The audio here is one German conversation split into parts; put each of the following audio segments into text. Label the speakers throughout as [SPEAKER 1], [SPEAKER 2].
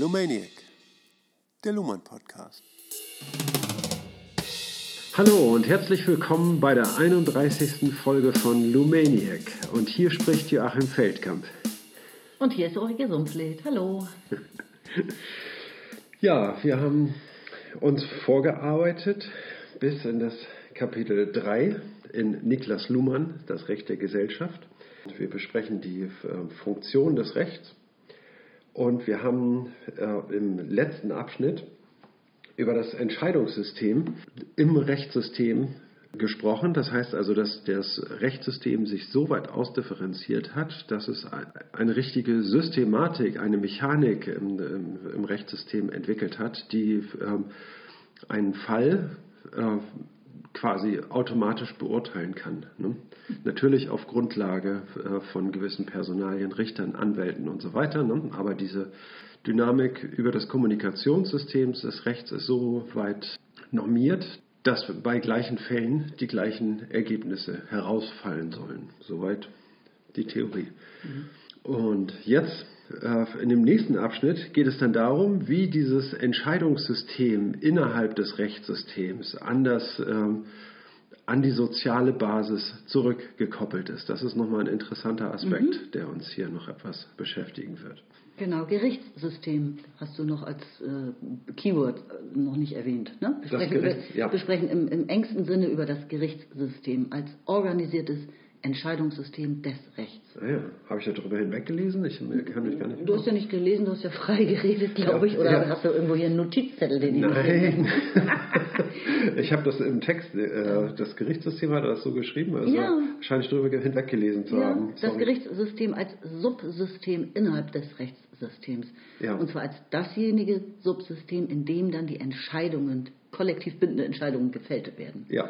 [SPEAKER 1] Lumaniac, der Luhmann Podcast.
[SPEAKER 2] Hallo und herzlich willkommen bei der 31. Folge von Lumaniac. Und hier spricht Joachim Feldkamp.
[SPEAKER 3] Und hier ist Ulrike Sumpfleth. Hallo.
[SPEAKER 2] ja, wir haben uns vorgearbeitet bis in das Kapitel 3 in Niklas Luhmann, das Recht der Gesellschaft. Wir besprechen die äh, Funktion des Rechts und wir haben äh, im letzten Abschnitt über das Entscheidungssystem im Rechtssystem gesprochen. Das heißt also, dass das Rechtssystem sich so weit ausdifferenziert hat, dass es eine richtige Systematik, eine Mechanik im, im, im Rechtssystem entwickelt hat, die ähm, einen Fall äh, quasi automatisch beurteilen kann. Ne? Natürlich auf Grundlage äh, von gewissen Personalien, Richtern, Anwälten und so weiter. Ne? Aber diese Dynamik über das Kommunikationssystem des Rechts ist so weit normiert, dass bei gleichen Fällen die gleichen Ergebnisse herausfallen sollen. Soweit die Theorie. Mhm. Und jetzt äh, in dem nächsten Abschnitt geht es dann darum, wie dieses Entscheidungssystem innerhalb des Rechtssystems anders ähm, an die soziale Basis zurückgekoppelt ist. Das ist nochmal ein interessanter Aspekt, mhm. der uns hier noch etwas beschäftigen wird.
[SPEAKER 3] Genau, Gerichtssystem hast du noch als äh, Keyword äh, noch nicht erwähnt. Ne? Wir sprechen, Gericht, ja. wir sprechen im, im engsten Sinne über das Gerichtssystem als organisiertes Entscheidungssystem des Rechts.
[SPEAKER 2] Ah ja, habe ich da drüber hinweggelesen? Ich kann mich gar nicht.
[SPEAKER 3] Du hast ja nicht gelesen, du hast ja frei geredet, glaube ich, oder ja. hast du irgendwo hier einen Notizzettel, den
[SPEAKER 2] ich Nein. ich habe das im Text, äh, das Gerichtssystem hat das so geschrieben, also ja. scheine ich drüber hinweggelesen zu ja, haben.
[SPEAKER 3] Das Gerichtssystem als Subsystem innerhalb des Rechtssystems. Ja. Und zwar als dasjenige Subsystem, in dem dann die Entscheidungen, kollektiv bindende Entscheidungen gefällt werden.
[SPEAKER 2] Ja,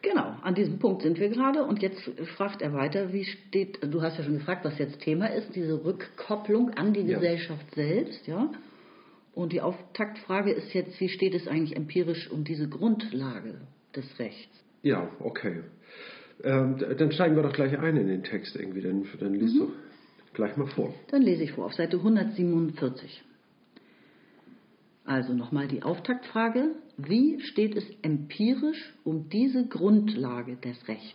[SPEAKER 3] Genau, an diesem Punkt sind wir gerade und jetzt fragt er weiter, wie steht, du hast ja schon gefragt, was jetzt Thema ist, diese Rückkopplung an die ja. Gesellschaft selbst, ja. Und die Auftaktfrage ist jetzt, wie steht es eigentlich empirisch um diese Grundlage des Rechts?
[SPEAKER 2] Ja, okay. Ähm, dann steigen wir doch gleich ein in den Text irgendwie, dann, dann liest mhm. du gleich mal vor.
[SPEAKER 3] Dann lese ich vor, auf Seite 147. Also nochmal die Auftaktfrage. Wie steht es empirisch um diese Grundlage des Rechts?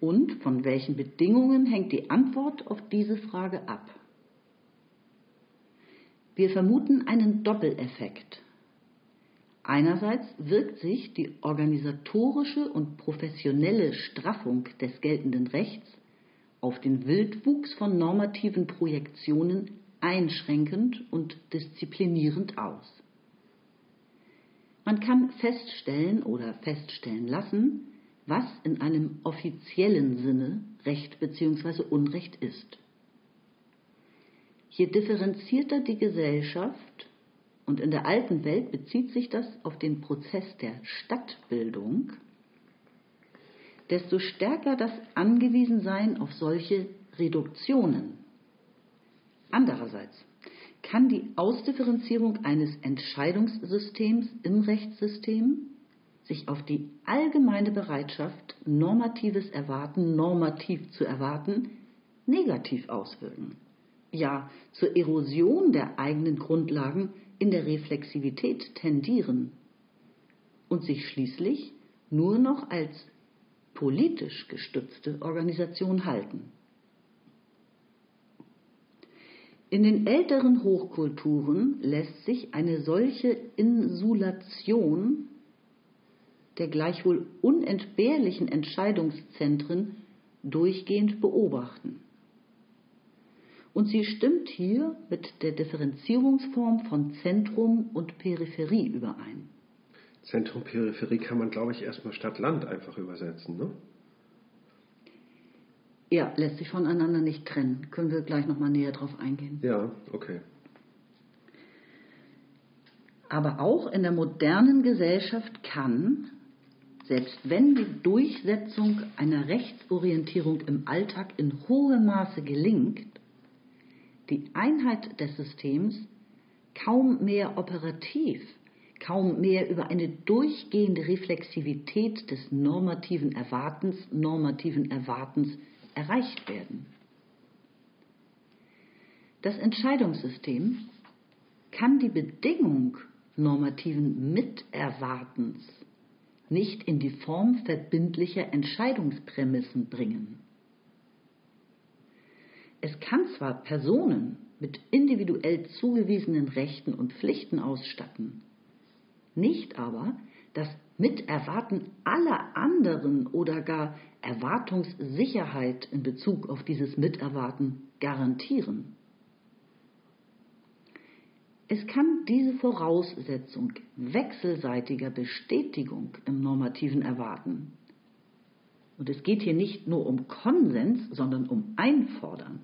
[SPEAKER 3] Und von welchen Bedingungen hängt die Antwort auf diese Frage ab? Wir vermuten einen Doppeleffekt. Einerseits wirkt sich die organisatorische und professionelle Straffung des geltenden Rechts auf den Wildwuchs von normativen Projektionen einschränkend und disziplinierend aus. Man kann feststellen oder feststellen lassen, was in einem offiziellen Sinne Recht bzw. Unrecht ist. Je differenzierter die Gesellschaft, und in der alten Welt bezieht sich das auf den Prozess der Stadtbildung, desto stärker das Angewiesensein auf solche Reduktionen Andererseits kann die Ausdifferenzierung eines Entscheidungssystems im Rechtssystem sich auf die allgemeine Bereitschaft, normatives Erwarten normativ zu erwarten, negativ auswirken. Ja, zur Erosion der eigenen Grundlagen in der Reflexivität tendieren und sich schließlich nur noch als politisch gestützte Organisation halten. In den älteren Hochkulturen lässt sich eine solche Insulation der gleichwohl unentbehrlichen Entscheidungszentren durchgehend beobachten. Und sie stimmt hier mit der Differenzierungsform von Zentrum und Peripherie überein.
[SPEAKER 2] Zentrum, Peripherie kann man, glaube ich, erstmal Stadt-Land einfach übersetzen, ne?
[SPEAKER 3] Ja, lässt sich voneinander nicht trennen. Können wir gleich nochmal näher drauf eingehen.
[SPEAKER 2] Ja, okay.
[SPEAKER 3] Aber auch in der modernen Gesellschaft kann, selbst wenn die Durchsetzung einer Rechtsorientierung im Alltag in hohem Maße gelingt, die Einheit des Systems kaum mehr operativ, kaum mehr über eine durchgehende Reflexivität des normativen Erwartens, normativen Erwartens erreicht werden. Das Entscheidungssystem kann die Bedingung normativen Miterwartens nicht in die Form verbindlicher Entscheidungsprämissen bringen. Es kann zwar Personen mit individuell zugewiesenen Rechten und Pflichten ausstatten, nicht aber das Miterwarten aller anderen oder gar Erwartungssicherheit in Bezug auf dieses Miterwarten garantieren. Es kann diese Voraussetzung wechselseitiger Bestätigung im normativen Erwarten, und es geht hier nicht nur um Konsens, sondern um Einfordern.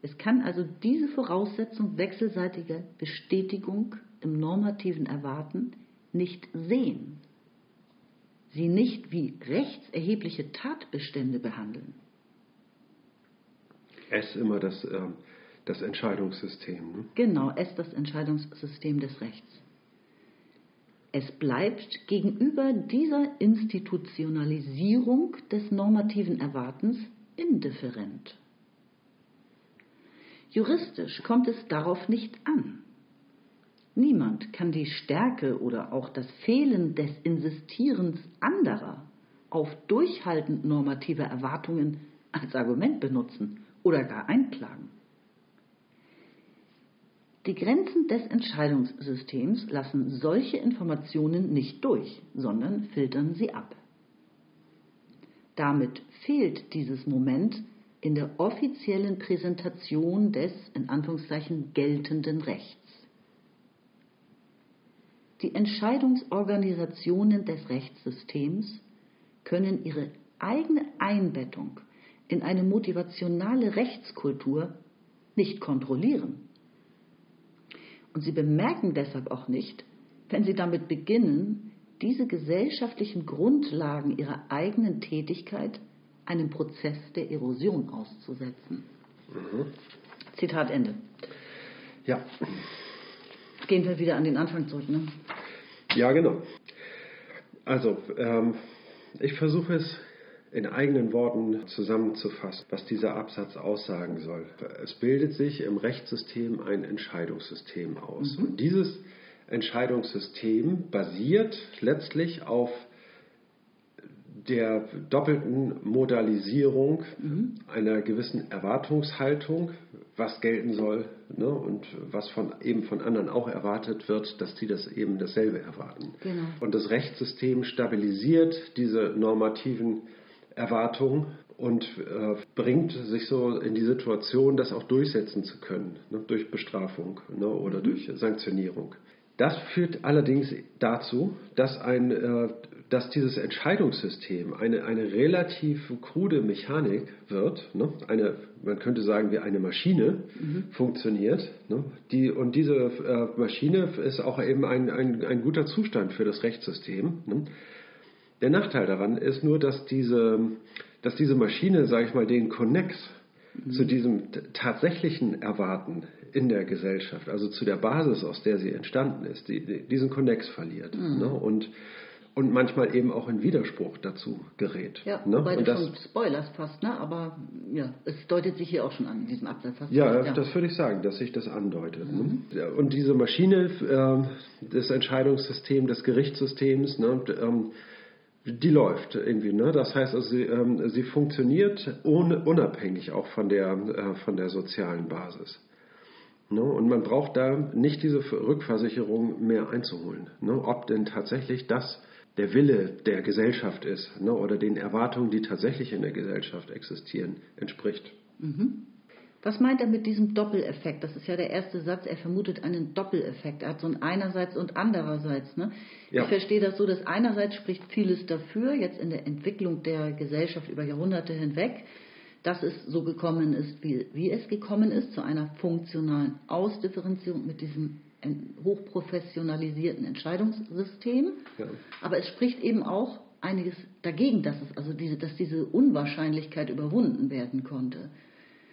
[SPEAKER 3] Es kann also diese Voraussetzung wechselseitiger Bestätigung im normativen Erwarten nicht sehen, sie nicht wie rechtserhebliche Tatbestände behandeln.
[SPEAKER 2] Es immer das äh, das Entscheidungssystem. Ne?
[SPEAKER 3] Genau, es das Entscheidungssystem des Rechts. Es bleibt gegenüber dieser Institutionalisierung des normativen Erwartens indifferent. Juristisch kommt es darauf nicht an. Niemand kann die Stärke oder auch das Fehlen des Insistierens anderer auf durchhaltend normative Erwartungen als Argument benutzen oder gar einklagen. Die Grenzen des Entscheidungssystems lassen solche Informationen nicht durch, sondern filtern sie ab. Damit fehlt dieses Moment in der offiziellen Präsentation des in Anführungszeichen geltenden Rechts. Die Entscheidungsorganisationen des Rechtssystems können ihre eigene Einbettung in eine motivationale Rechtskultur nicht kontrollieren. Und sie bemerken deshalb auch nicht, wenn sie damit beginnen, diese gesellschaftlichen Grundlagen ihrer eigenen Tätigkeit einem Prozess der Erosion auszusetzen. Mhm. Zitat Ende.
[SPEAKER 2] Ja.
[SPEAKER 3] Gehen wir wieder an den Anfang zurück, ne?
[SPEAKER 2] Ja, genau. Also, ähm, ich versuche es in eigenen Worten zusammenzufassen, was dieser Absatz aussagen soll. Es bildet sich im Rechtssystem ein Entscheidungssystem aus. Mhm. Und dieses Entscheidungssystem basiert letztlich auf der doppelten Modalisierung mhm. einer gewissen Erwartungshaltung, was gelten soll ne, und was von, eben von anderen auch erwartet wird, dass die das eben dasselbe erwarten. Genau. Und das Rechtssystem stabilisiert diese normativen Erwartung und äh, bringt sich so in die Situation, das auch durchsetzen zu können, ne, durch Bestrafung ne, oder mhm. durch Sanktionierung. Das führt allerdings dazu, dass, ein, äh, dass dieses Entscheidungssystem eine, eine relativ krude Mechanik wird, ne, eine, man könnte sagen, wie eine Maschine mhm. funktioniert. Ne, die, und diese äh, Maschine ist auch eben ein, ein, ein guter Zustand für das Rechtssystem. Ne. Der Nachteil daran ist nur, dass diese, dass diese Maschine, sage ich mal, den Connex mhm. zu diesem tatsächlichen Erwarten in der Gesellschaft, also zu der Basis, aus der sie entstanden ist, die, die, diesen Connex verliert. Mhm. Ne? Und, und manchmal eben auch in Widerspruch dazu gerät.
[SPEAKER 3] Ja, ne? wobei und du schon Spoilers fast, ne? aber ja, es deutet sich hier auch schon an, in diesem Absatz.
[SPEAKER 2] Ja, ja, das würde ich sagen, dass sich das andeutet. Ne? Mhm. Ne? Und diese Maschine, äh, das Entscheidungssystem des Gerichtssystems, ne? ähm, die läuft irgendwie. Ne? Das heißt, also sie, ähm, sie funktioniert ohne, unabhängig auch von der, äh, von der sozialen Basis. Ne? Und man braucht da nicht diese Rückversicherung mehr einzuholen. Ne? Ob denn tatsächlich das der Wille der Gesellschaft ist ne? oder den Erwartungen, die tatsächlich in der Gesellschaft existieren, entspricht.
[SPEAKER 3] Mhm. Was meint er mit diesem Doppeleffekt? Das ist ja der erste Satz. Er vermutet einen Doppeleffekt. Er hat so ein einerseits und andererseits. Ne? Ja. Ich verstehe das so, dass einerseits spricht vieles dafür, jetzt in der Entwicklung der Gesellschaft über Jahrhunderte hinweg, dass es so gekommen ist, wie, wie es gekommen ist, zu einer funktionalen Ausdifferenzierung mit diesem hochprofessionalisierten Entscheidungssystem. Ja. Aber es spricht eben auch einiges dagegen, dass es also diese, dass diese Unwahrscheinlichkeit überwunden werden konnte.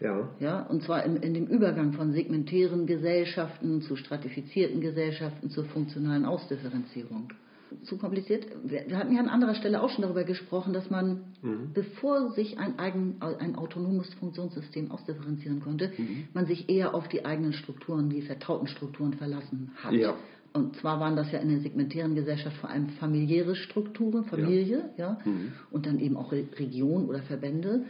[SPEAKER 3] Ja. ja und zwar in, in dem Übergang von segmentären Gesellschaften zu stratifizierten Gesellschaften zur funktionalen Ausdifferenzierung. zu kompliziert. Wir, wir, hatten ja an anderer Stelle auch schon darüber gesprochen, dass man, mhm. bevor sich ein, eigen, ein autonomes Funktionssystem ausdifferenzieren konnte, mhm. man sich eher auf die eigenen Strukturen, die vertrauten Strukturen verlassen hat. Ja. Und zwar waren das ja in der segmentären Gesellschaft vor allem familiäre Strukturen, Familie, ja, ja mhm. und dann eben auch Region oder Verbände.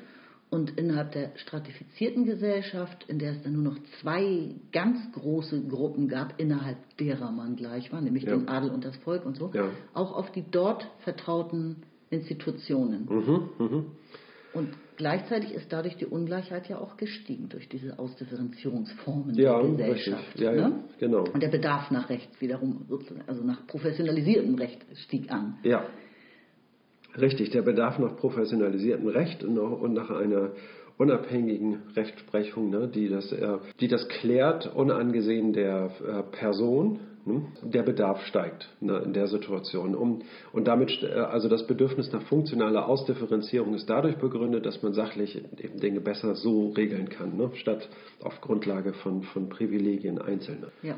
[SPEAKER 3] Und innerhalb der stratifizierten Gesellschaft, in der es dann nur noch zwei ganz große Gruppen gab, innerhalb derer man gleich war, nämlich ja. den Adel und das Volk und so, ja. auch auf die dort vertrauten Institutionen. Mhm, mh. Und gleichzeitig ist dadurch die Ungleichheit ja auch gestiegen durch diese Ausdifferenzierungsformen ja, der Gesellschaft. Ja, ne? ja, genau. Und der Bedarf nach Recht wiederum, also nach professionalisiertem Recht stieg an.
[SPEAKER 2] Ja, richtig. Der Bedarf nach professionalisiertem Recht und nach einer unabhängigen Rechtsprechung, ne, die, das, äh, die das klärt, unangesehen der äh, Person Ne? Der Bedarf steigt ne, in der Situation. Und damit, äh, also das Bedürfnis nach funktionaler Ausdifferenzierung ist dadurch begründet, dass man sachlich eben Dinge besser so regeln kann, ne, statt auf Grundlage von, von Privilegien Einzelner.
[SPEAKER 3] Ja.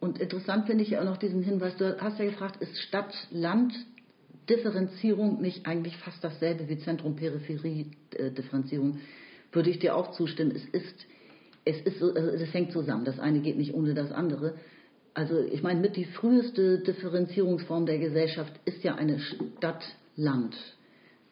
[SPEAKER 3] Und interessant finde ich ja auch noch diesen Hinweis, du hast ja gefragt, ist Stadt-Land-Differenzierung nicht eigentlich fast dasselbe wie Zentrum-Peripherie-Differenzierung? Würde ich dir auch zustimmen. Es ist, es ist so, also es hängt zusammen. Das eine geht nicht ohne das andere also ich meine, mit die früheste Differenzierungsform der Gesellschaft ist ja eine Stadt-Land.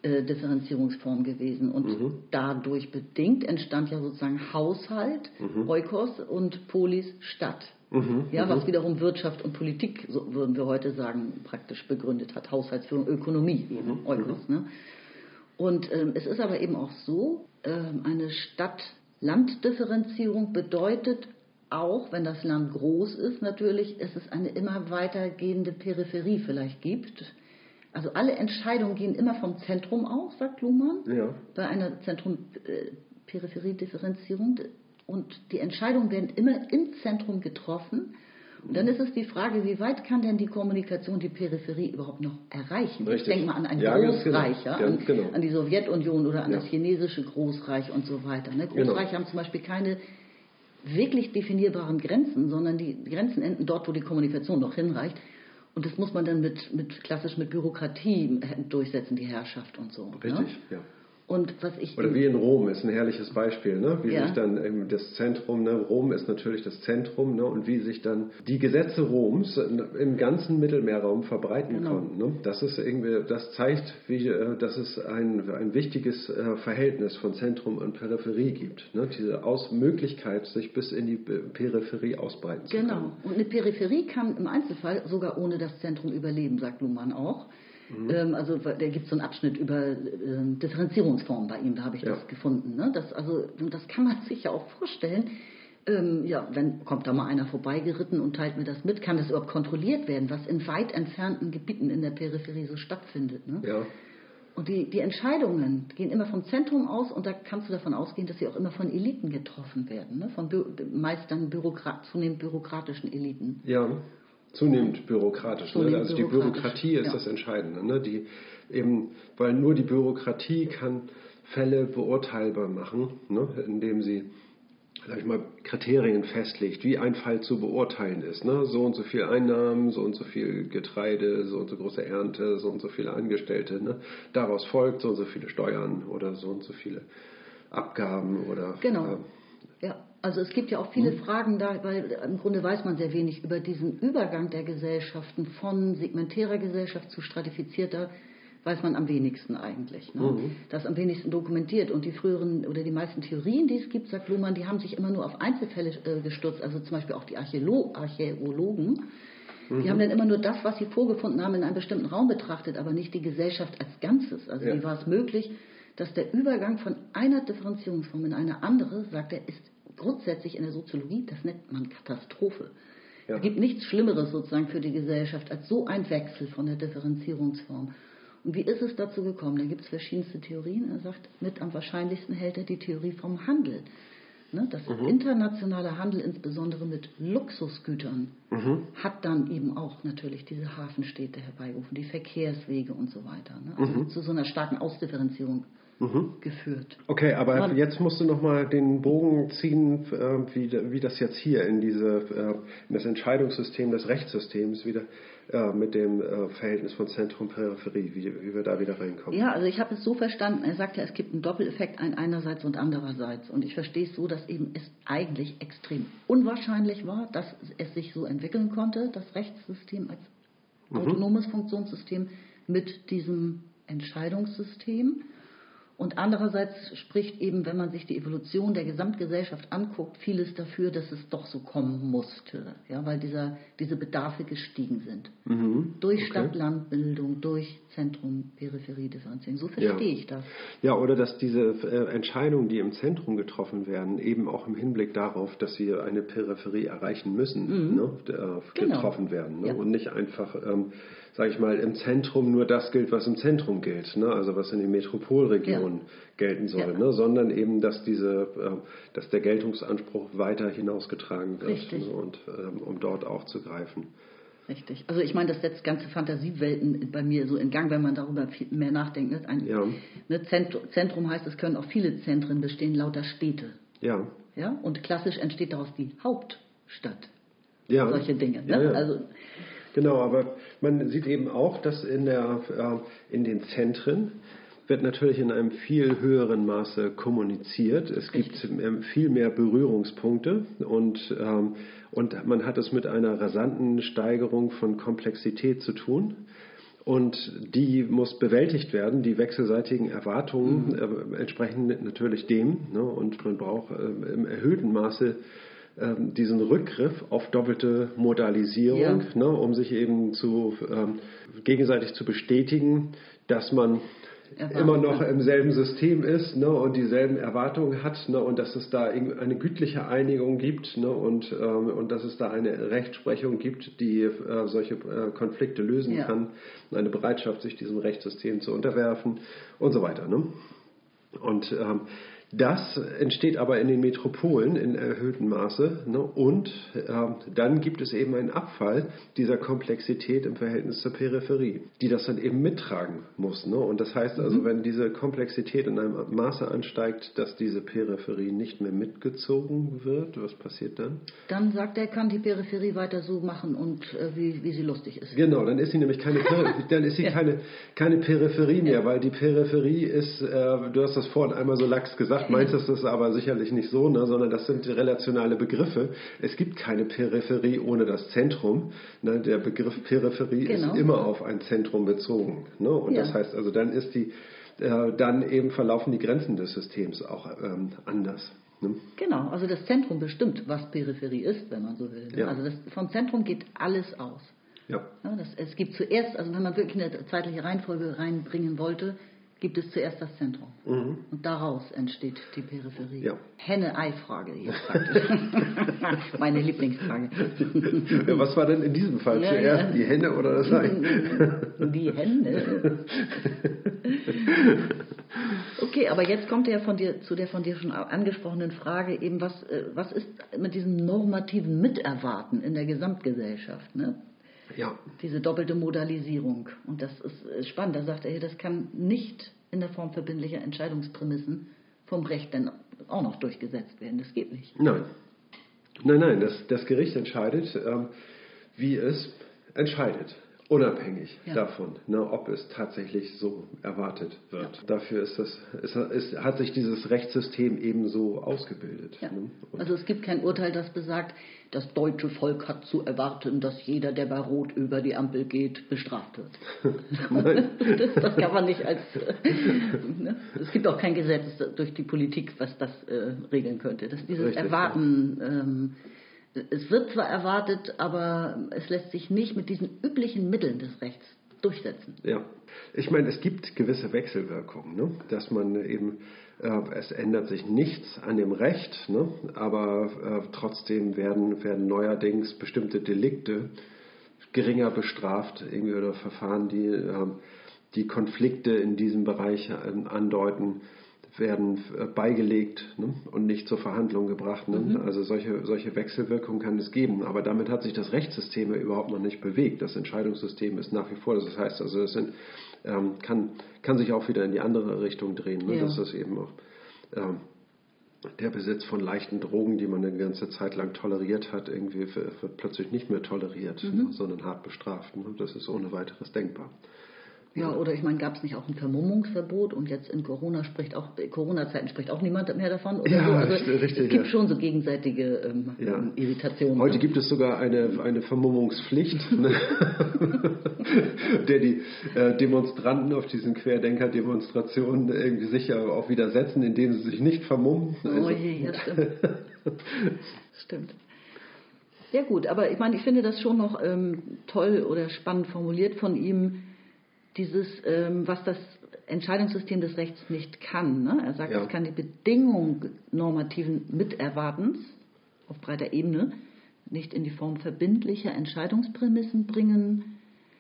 [SPEAKER 3] Differenzierungsform gewesen und mhm. dadurch bedingt entstand ja sozusagen Haushalt, mhm. Oikos und Polis Stadt. Mhm. Ja, was mhm. wiederum Wirtschaft und Politik, so würden wir heute sagen, praktisch begründet hat. Haushaltsführung, Ökonomie, eben, Oikos. Mhm. Ne? Und ähm, es ist aber eben auch so, ähm, eine Stadt-Land-Differenzierung bedeutet auch wenn das Land groß ist, natürlich, ist es eine immer weitergehende Peripherie vielleicht gibt. Also alle Entscheidungen gehen immer vom Zentrum aus, sagt Luhmann, ja. bei einer Zentrum-Peripherie-Differenzierung. Und die Entscheidungen werden immer im Zentrum getroffen. Und dann ist es die Frage, wie weit kann denn die Kommunikation die Peripherie überhaupt noch erreichen? Richtig. Ich denke mal an ein ja, Großreich, genau. an, genau. an, die Sowjetunion oder an ja. das chinesische Großreich und so weiter. Ne? Genau. Großreiche genau. haben zum Beispiel keine wirklich definierbaren Grenzen, sondern die Grenzen enden dort, wo die Kommunikation noch hinreicht. Und das muss man dann mit, mit klassisch mit Bürokratie durchsetzen, die Herrschaft und so.
[SPEAKER 2] Ne? Richtig, ne? ja.
[SPEAKER 3] Und was ich
[SPEAKER 2] Oder wie in Rom ist ein herrliches Beispiel, ne? wie ja. sich dann das Zentrum, ne? Rom ist natürlich das Zentrum, ne? und wie sich dann die Gesetze Roms im ganzen Mittelmeerraum verbreiten genau. konnten. Ne? Das ist irgendwie, das zeigt, wie, äh, dass es ein, ein wichtiges äh, Verhältnis von Zentrum und Peripherie gibt. Ne? Diese Aus Möglichkeit, sich bis in die Peripherie ausbreiten
[SPEAKER 3] genau.
[SPEAKER 2] zu können.
[SPEAKER 3] Genau. Und eine Peripherie kann im Einzelfall sogar ohne das Zentrum überleben, sagt Luhmann auch. Mhm. Ähm, also da gibt es so einen Abschnitt über äh, Differenzierungsformen bei ihm, da habe ich ja. das gefunden. Ne? Das, also, das kann man sich ja auch vorstellen. Ähm, ja, wenn kommt da mal einer vorbeigeritten und teilt mir das mit, kann das überhaupt kontrolliert werden, was in weit entfernten Gebieten in der Peripherie so stattfindet. Ne? Ja. Und die, die Entscheidungen gehen immer vom Zentrum aus und da kannst du davon ausgehen, dass sie auch immer von Eliten getroffen werden, ne? von meist dann Bürokrat, zunehmend bürokratischen Eliten.
[SPEAKER 2] Ja zunehmend bürokratisch. Ne? Also die Bürokratie ist ja. das Entscheidende. Ne? Die eben, weil nur die Bürokratie kann Fälle beurteilbar machen, ne? indem sie sag ich mal, Kriterien festlegt, wie ein Fall zu beurteilen ist. Ne? So und so viel Einnahmen, so und so viel Getreide, so und so große Ernte, so und so viele Angestellte. Ne? Daraus folgt so und so viele Steuern oder so und so viele Abgaben oder.
[SPEAKER 3] Genau. Äh. Also es gibt ja auch viele mhm. Fragen da, weil im Grunde weiß man sehr wenig über diesen Übergang der Gesellschaften von segmentärer Gesellschaft zu stratifizierter, weiß man am wenigsten eigentlich. Ne? Mhm. Das am wenigsten dokumentiert. Und die früheren oder die meisten Theorien, die es gibt, sagt Lohmann, die haben sich immer nur auf Einzelfälle äh, gestürzt. Also zum Beispiel auch die Archäolo Archäologen. Mhm. Die haben dann immer nur das, was sie vorgefunden haben, in einem bestimmten Raum betrachtet, aber nicht die Gesellschaft als Ganzes. Also ja. wie war es möglich, dass der Übergang von einer Differenzierungsform in eine andere, sagt er, ist grundsätzlich in der Soziologie, das nennt man Katastrophe. Ja. Es gibt nichts Schlimmeres sozusagen für die Gesellschaft als so ein Wechsel von der Differenzierungsform. Und wie ist es dazu gekommen? Da gibt es verschiedenste Theorien. Er sagt, mit am wahrscheinlichsten hält er die Theorie vom Handel. Ne, das mhm. internationale Handel, insbesondere mit Luxusgütern, mhm. hat dann eben auch natürlich diese Hafenstädte herbeigerufen, die Verkehrswege und so weiter. Ne? Also mhm. zu so einer starken Ausdifferenzierung geführt.
[SPEAKER 2] Okay, aber
[SPEAKER 3] Man-
[SPEAKER 2] jetzt musst du nochmal den Bogen ziehen, äh, wie, wie das jetzt hier in, diese, äh, in das Entscheidungssystem des Rechtssystems wieder äh, mit dem äh, Verhältnis von Zentrum-Peripherie, wie, wie wir da wieder reinkommen.
[SPEAKER 3] Ja, also ich habe es so verstanden, er sagt ja, es gibt einen Doppeleffekt, ein einerseits und andererseits. Und ich verstehe es so, dass eben es eigentlich extrem unwahrscheinlich war, dass es sich so entwickeln konnte, das Rechtssystem als autonomes Funktionssystem mit diesem Entscheidungssystem. Und andererseits spricht eben, wenn man sich die Evolution der Gesamtgesellschaft anguckt, vieles dafür, dass es doch so kommen musste, ja, weil dieser, diese Bedarfe gestiegen sind. Durch Stadt-Land-Bildung, durch Zentrum-Peripherie-Differenzierung. So verstehe
[SPEAKER 2] Ja.
[SPEAKER 3] ich das.
[SPEAKER 2] Ja, oder dass diese äh, Entscheidungen, die im Zentrum getroffen werden, eben auch im Hinblick darauf, dass wir eine Peripherie erreichen müssen, ne, äh,
[SPEAKER 3] Genau.
[SPEAKER 2] getroffen werden. Ne?
[SPEAKER 3] Ja.
[SPEAKER 2] Und nicht einfach, ähm, sage ich mal, im Zentrum nur das gilt, was im Zentrum gilt, ne? also was in den Metropolregionen gelten soll,
[SPEAKER 3] Ja.
[SPEAKER 2] ne? sondern eben, dass, diese, ähm, dass der Geltungsanspruch weiter hinausgetragen wird,
[SPEAKER 3] Richtig.
[SPEAKER 2] ne? und ähm, um dort auch zu greifen.
[SPEAKER 3] Richtig. Also ich meine, das setzt ganze Fantasiewelten bei mir so in Gang, wenn man darüber viel mehr nachdenkt. Ne? Ein
[SPEAKER 2] Ja.
[SPEAKER 3] ne, Zentrum, Zentrum heißt, es können auch viele Zentren bestehen, lauter Städte.
[SPEAKER 2] Ja,
[SPEAKER 3] Ja? Und klassisch entsteht daraus die Hauptstadt.
[SPEAKER 2] ja.
[SPEAKER 3] Solche Dinge. Ne?
[SPEAKER 2] Ja, ja.
[SPEAKER 3] Also
[SPEAKER 2] Genau, aber man sieht eben auch, dass in, der, äh, in den Zentren wird natürlich in einem viel höheren Maße kommuniziert. Es gibt viel mehr Berührungspunkte und, ähm, und man hat es mit einer rasanten Steigerung von Komplexität zu tun. Und die muss bewältigt werden, die wechselseitigen Erwartungen äh, entsprechen natürlich dem. Ne? Und man braucht äh, im erhöhten Maße ähm, diesen Rückgriff auf doppelte Modalisierung,
[SPEAKER 3] Ja.
[SPEAKER 2] ne, um sich eben zu, ähm, gegenseitig zu bestätigen, dass man immer noch im selben System ist ne, und dieselben Erwartungen hat ne, und dass es da eine gütliche Einigung gibt ne, und, ähm, und dass es da eine Rechtsprechung gibt, die äh, solche äh, Konflikte lösen
[SPEAKER 3] Ja.
[SPEAKER 2] kann, eine Bereitschaft, sich diesem Rechtssystem zu unterwerfen und so weiter. Ne? Und ähm, das entsteht aber in den Metropolen in erhöhtem Maße. Ne? Und ähm, dann gibt es eben einen Abfall dieser Komplexität im Verhältnis zur Peripherie, die das dann eben mittragen muss. Ne? Und das heißt also, wenn diese Komplexität in einem Maße ansteigt, dass diese Peripherie nicht mehr mitgezogen wird, was passiert dann?
[SPEAKER 3] dann sagt er, kann die Peripherie weiter so machen und äh, wie, wie sie lustig ist.
[SPEAKER 2] Genau, dann ist sie nämlich keine, dann ist sie
[SPEAKER 3] Ja.
[SPEAKER 2] keine, keine Peripherie mehr, weil die Peripherie ist, äh, du hast das vorhin einmal so lax gesagt, meinst das ist aber sicherlich nicht so, ne, sondern das sind relationale Begriffe. Es gibt keine Peripherie ohne das Zentrum. Ne, der Begriff Peripherie
[SPEAKER 3] Genau.
[SPEAKER 2] ist immer auf ein Zentrum bezogen. Ne, und
[SPEAKER 3] Ja.
[SPEAKER 2] das heißt also, dann ist die, äh, dann eben verlaufen die Grenzen des Systems auch ähm, anders. Ne?
[SPEAKER 3] Genau, also das Zentrum bestimmt, was Peripherie ist, wenn man so will. ne?
[SPEAKER 2] Ja.
[SPEAKER 3] Also das, vom Zentrum geht alles aus.
[SPEAKER 2] Ja.
[SPEAKER 3] Ja, das, es gibt zuerst, also wenn man wirklich eine zeitliche Reihenfolge reinbringen wollte, gibt es zuerst das Zentrum. Und daraus entsteht die Peripherie.
[SPEAKER 2] Mhm. Ja.
[SPEAKER 3] Henne-Ei-Frage hier praktisch. Meine Lieblingsfrage.
[SPEAKER 2] Was war denn in diesem Fall
[SPEAKER 3] Ja,
[SPEAKER 2] zuerst,
[SPEAKER 3] ja.
[SPEAKER 2] die Henne oder das Ei?
[SPEAKER 3] Die Hände. Okay, aber jetzt kommt er von dir, zu der von dir schon angesprochenen Frage eben, was, äh, was ist mit diesem normativen Miterwarten in der Gesamtgesellschaft? Ne?
[SPEAKER 2] Ja.
[SPEAKER 3] Diese doppelte Modalisierung. Und das ist spannend. Da sagt er hier, das kann nicht in der Form verbindlicher Entscheidungsprämissen vom Recht dann auch noch durchgesetzt werden. Das geht nicht.
[SPEAKER 2] Nein. Nein, nein, das, das Gericht entscheidet, ähm, wie es entscheidet. Unabhängig
[SPEAKER 3] Ja.
[SPEAKER 2] davon, ne, ob es tatsächlich so erwartet wird. Dafür ist das, ist, ist, hat sich dieses Rechtssystem ebenso ausgebildet.
[SPEAKER 3] Ja.
[SPEAKER 2] Ne?
[SPEAKER 3] Also es gibt kein Urteil, das besagt, das deutsche Volk hat zu erwarten, dass jeder, der bei Rot über die Ampel geht, bestraft wird. das, das kann man nicht als. Ne? Es gibt auch kein Gesetz durch die Politik, was das äh, regeln könnte. Dass dieses
[SPEAKER 2] Richtig,
[SPEAKER 3] Erwarten. Ähm, es wird zwar erwartet, aber es lässt sich nicht mit diesen üblichen Mitteln des Rechts durchsetzen.
[SPEAKER 2] Ja, ich meine, es gibt gewisse Wechselwirkungen, ne? dass man eben, äh, es ändert sich nichts an dem Recht, ne? aber äh, trotzdem werden, werden neuerdings bestimmte Delikte geringer bestraft, irgendwie oder Verfahren, die, ähm, die Konflikte in diesem Bereich ähm, andeuten, werden äh, beigelegt ne? und nicht zur Verhandlung gebracht. Ne? Mhm. Also solche, solche Wechselwirkungen kann es geben. Aber damit hat sich das Rechtssystem ja überhaupt noch nicht bewegt. Das Entscheidungssystem ist nach wie vor. Das heißt also, es sind, ähm, kann, kann sich auch wieder in die andere Richtung drehen. Ne? Ja. Dass das eben auch ähm, der Besitz von leichten Drogen, die man eine ganze Zeit lang toleriert hat, irgendwie wird plötzlich nicht mehr toleriert, mhm. sondern hart bestraft. Ne? Das ist ohne weiteres denkbar.
[SPEAKER 3] Ja, oder ich meine, gab es nicht auch ein Vermummungsverbot und jetzt in Corona spricht auch Corona-Zeiten spricht auch niemand mehr davon
[SPEAKER 2] ja,
[SPEAKER 3] so.
[SPEAKER 2] Also richtig,
[SPEAKER 3] es gibt ja. schon so gegenseitige ähm, ja. Irritationen.
[SPEAKER 2] Heute ne? gibt es sogar eine, eine Vermummungspflicht, ne? der die äh, Demonstranten auf diesen Querdenker-Demonstrationen irgendwie sicher auch widersetzen, indem sie sich nicht vermummen.
[SPEAKER 3] Also, oh je, ja, stimmt. stimmt. Ja gut, aber ich meine, ich finde das schon noch ähm, toll oder spannend formuliert von ihm dieses, ähm, was das Entscheidungssystem des Rechts nicht kann. Ne? Er sagt, ja. es kann die Bedingung normativen Miterwartens auf breiter Ebene nicht in die Form verbindlicher Entscheidungsprämissen bringen.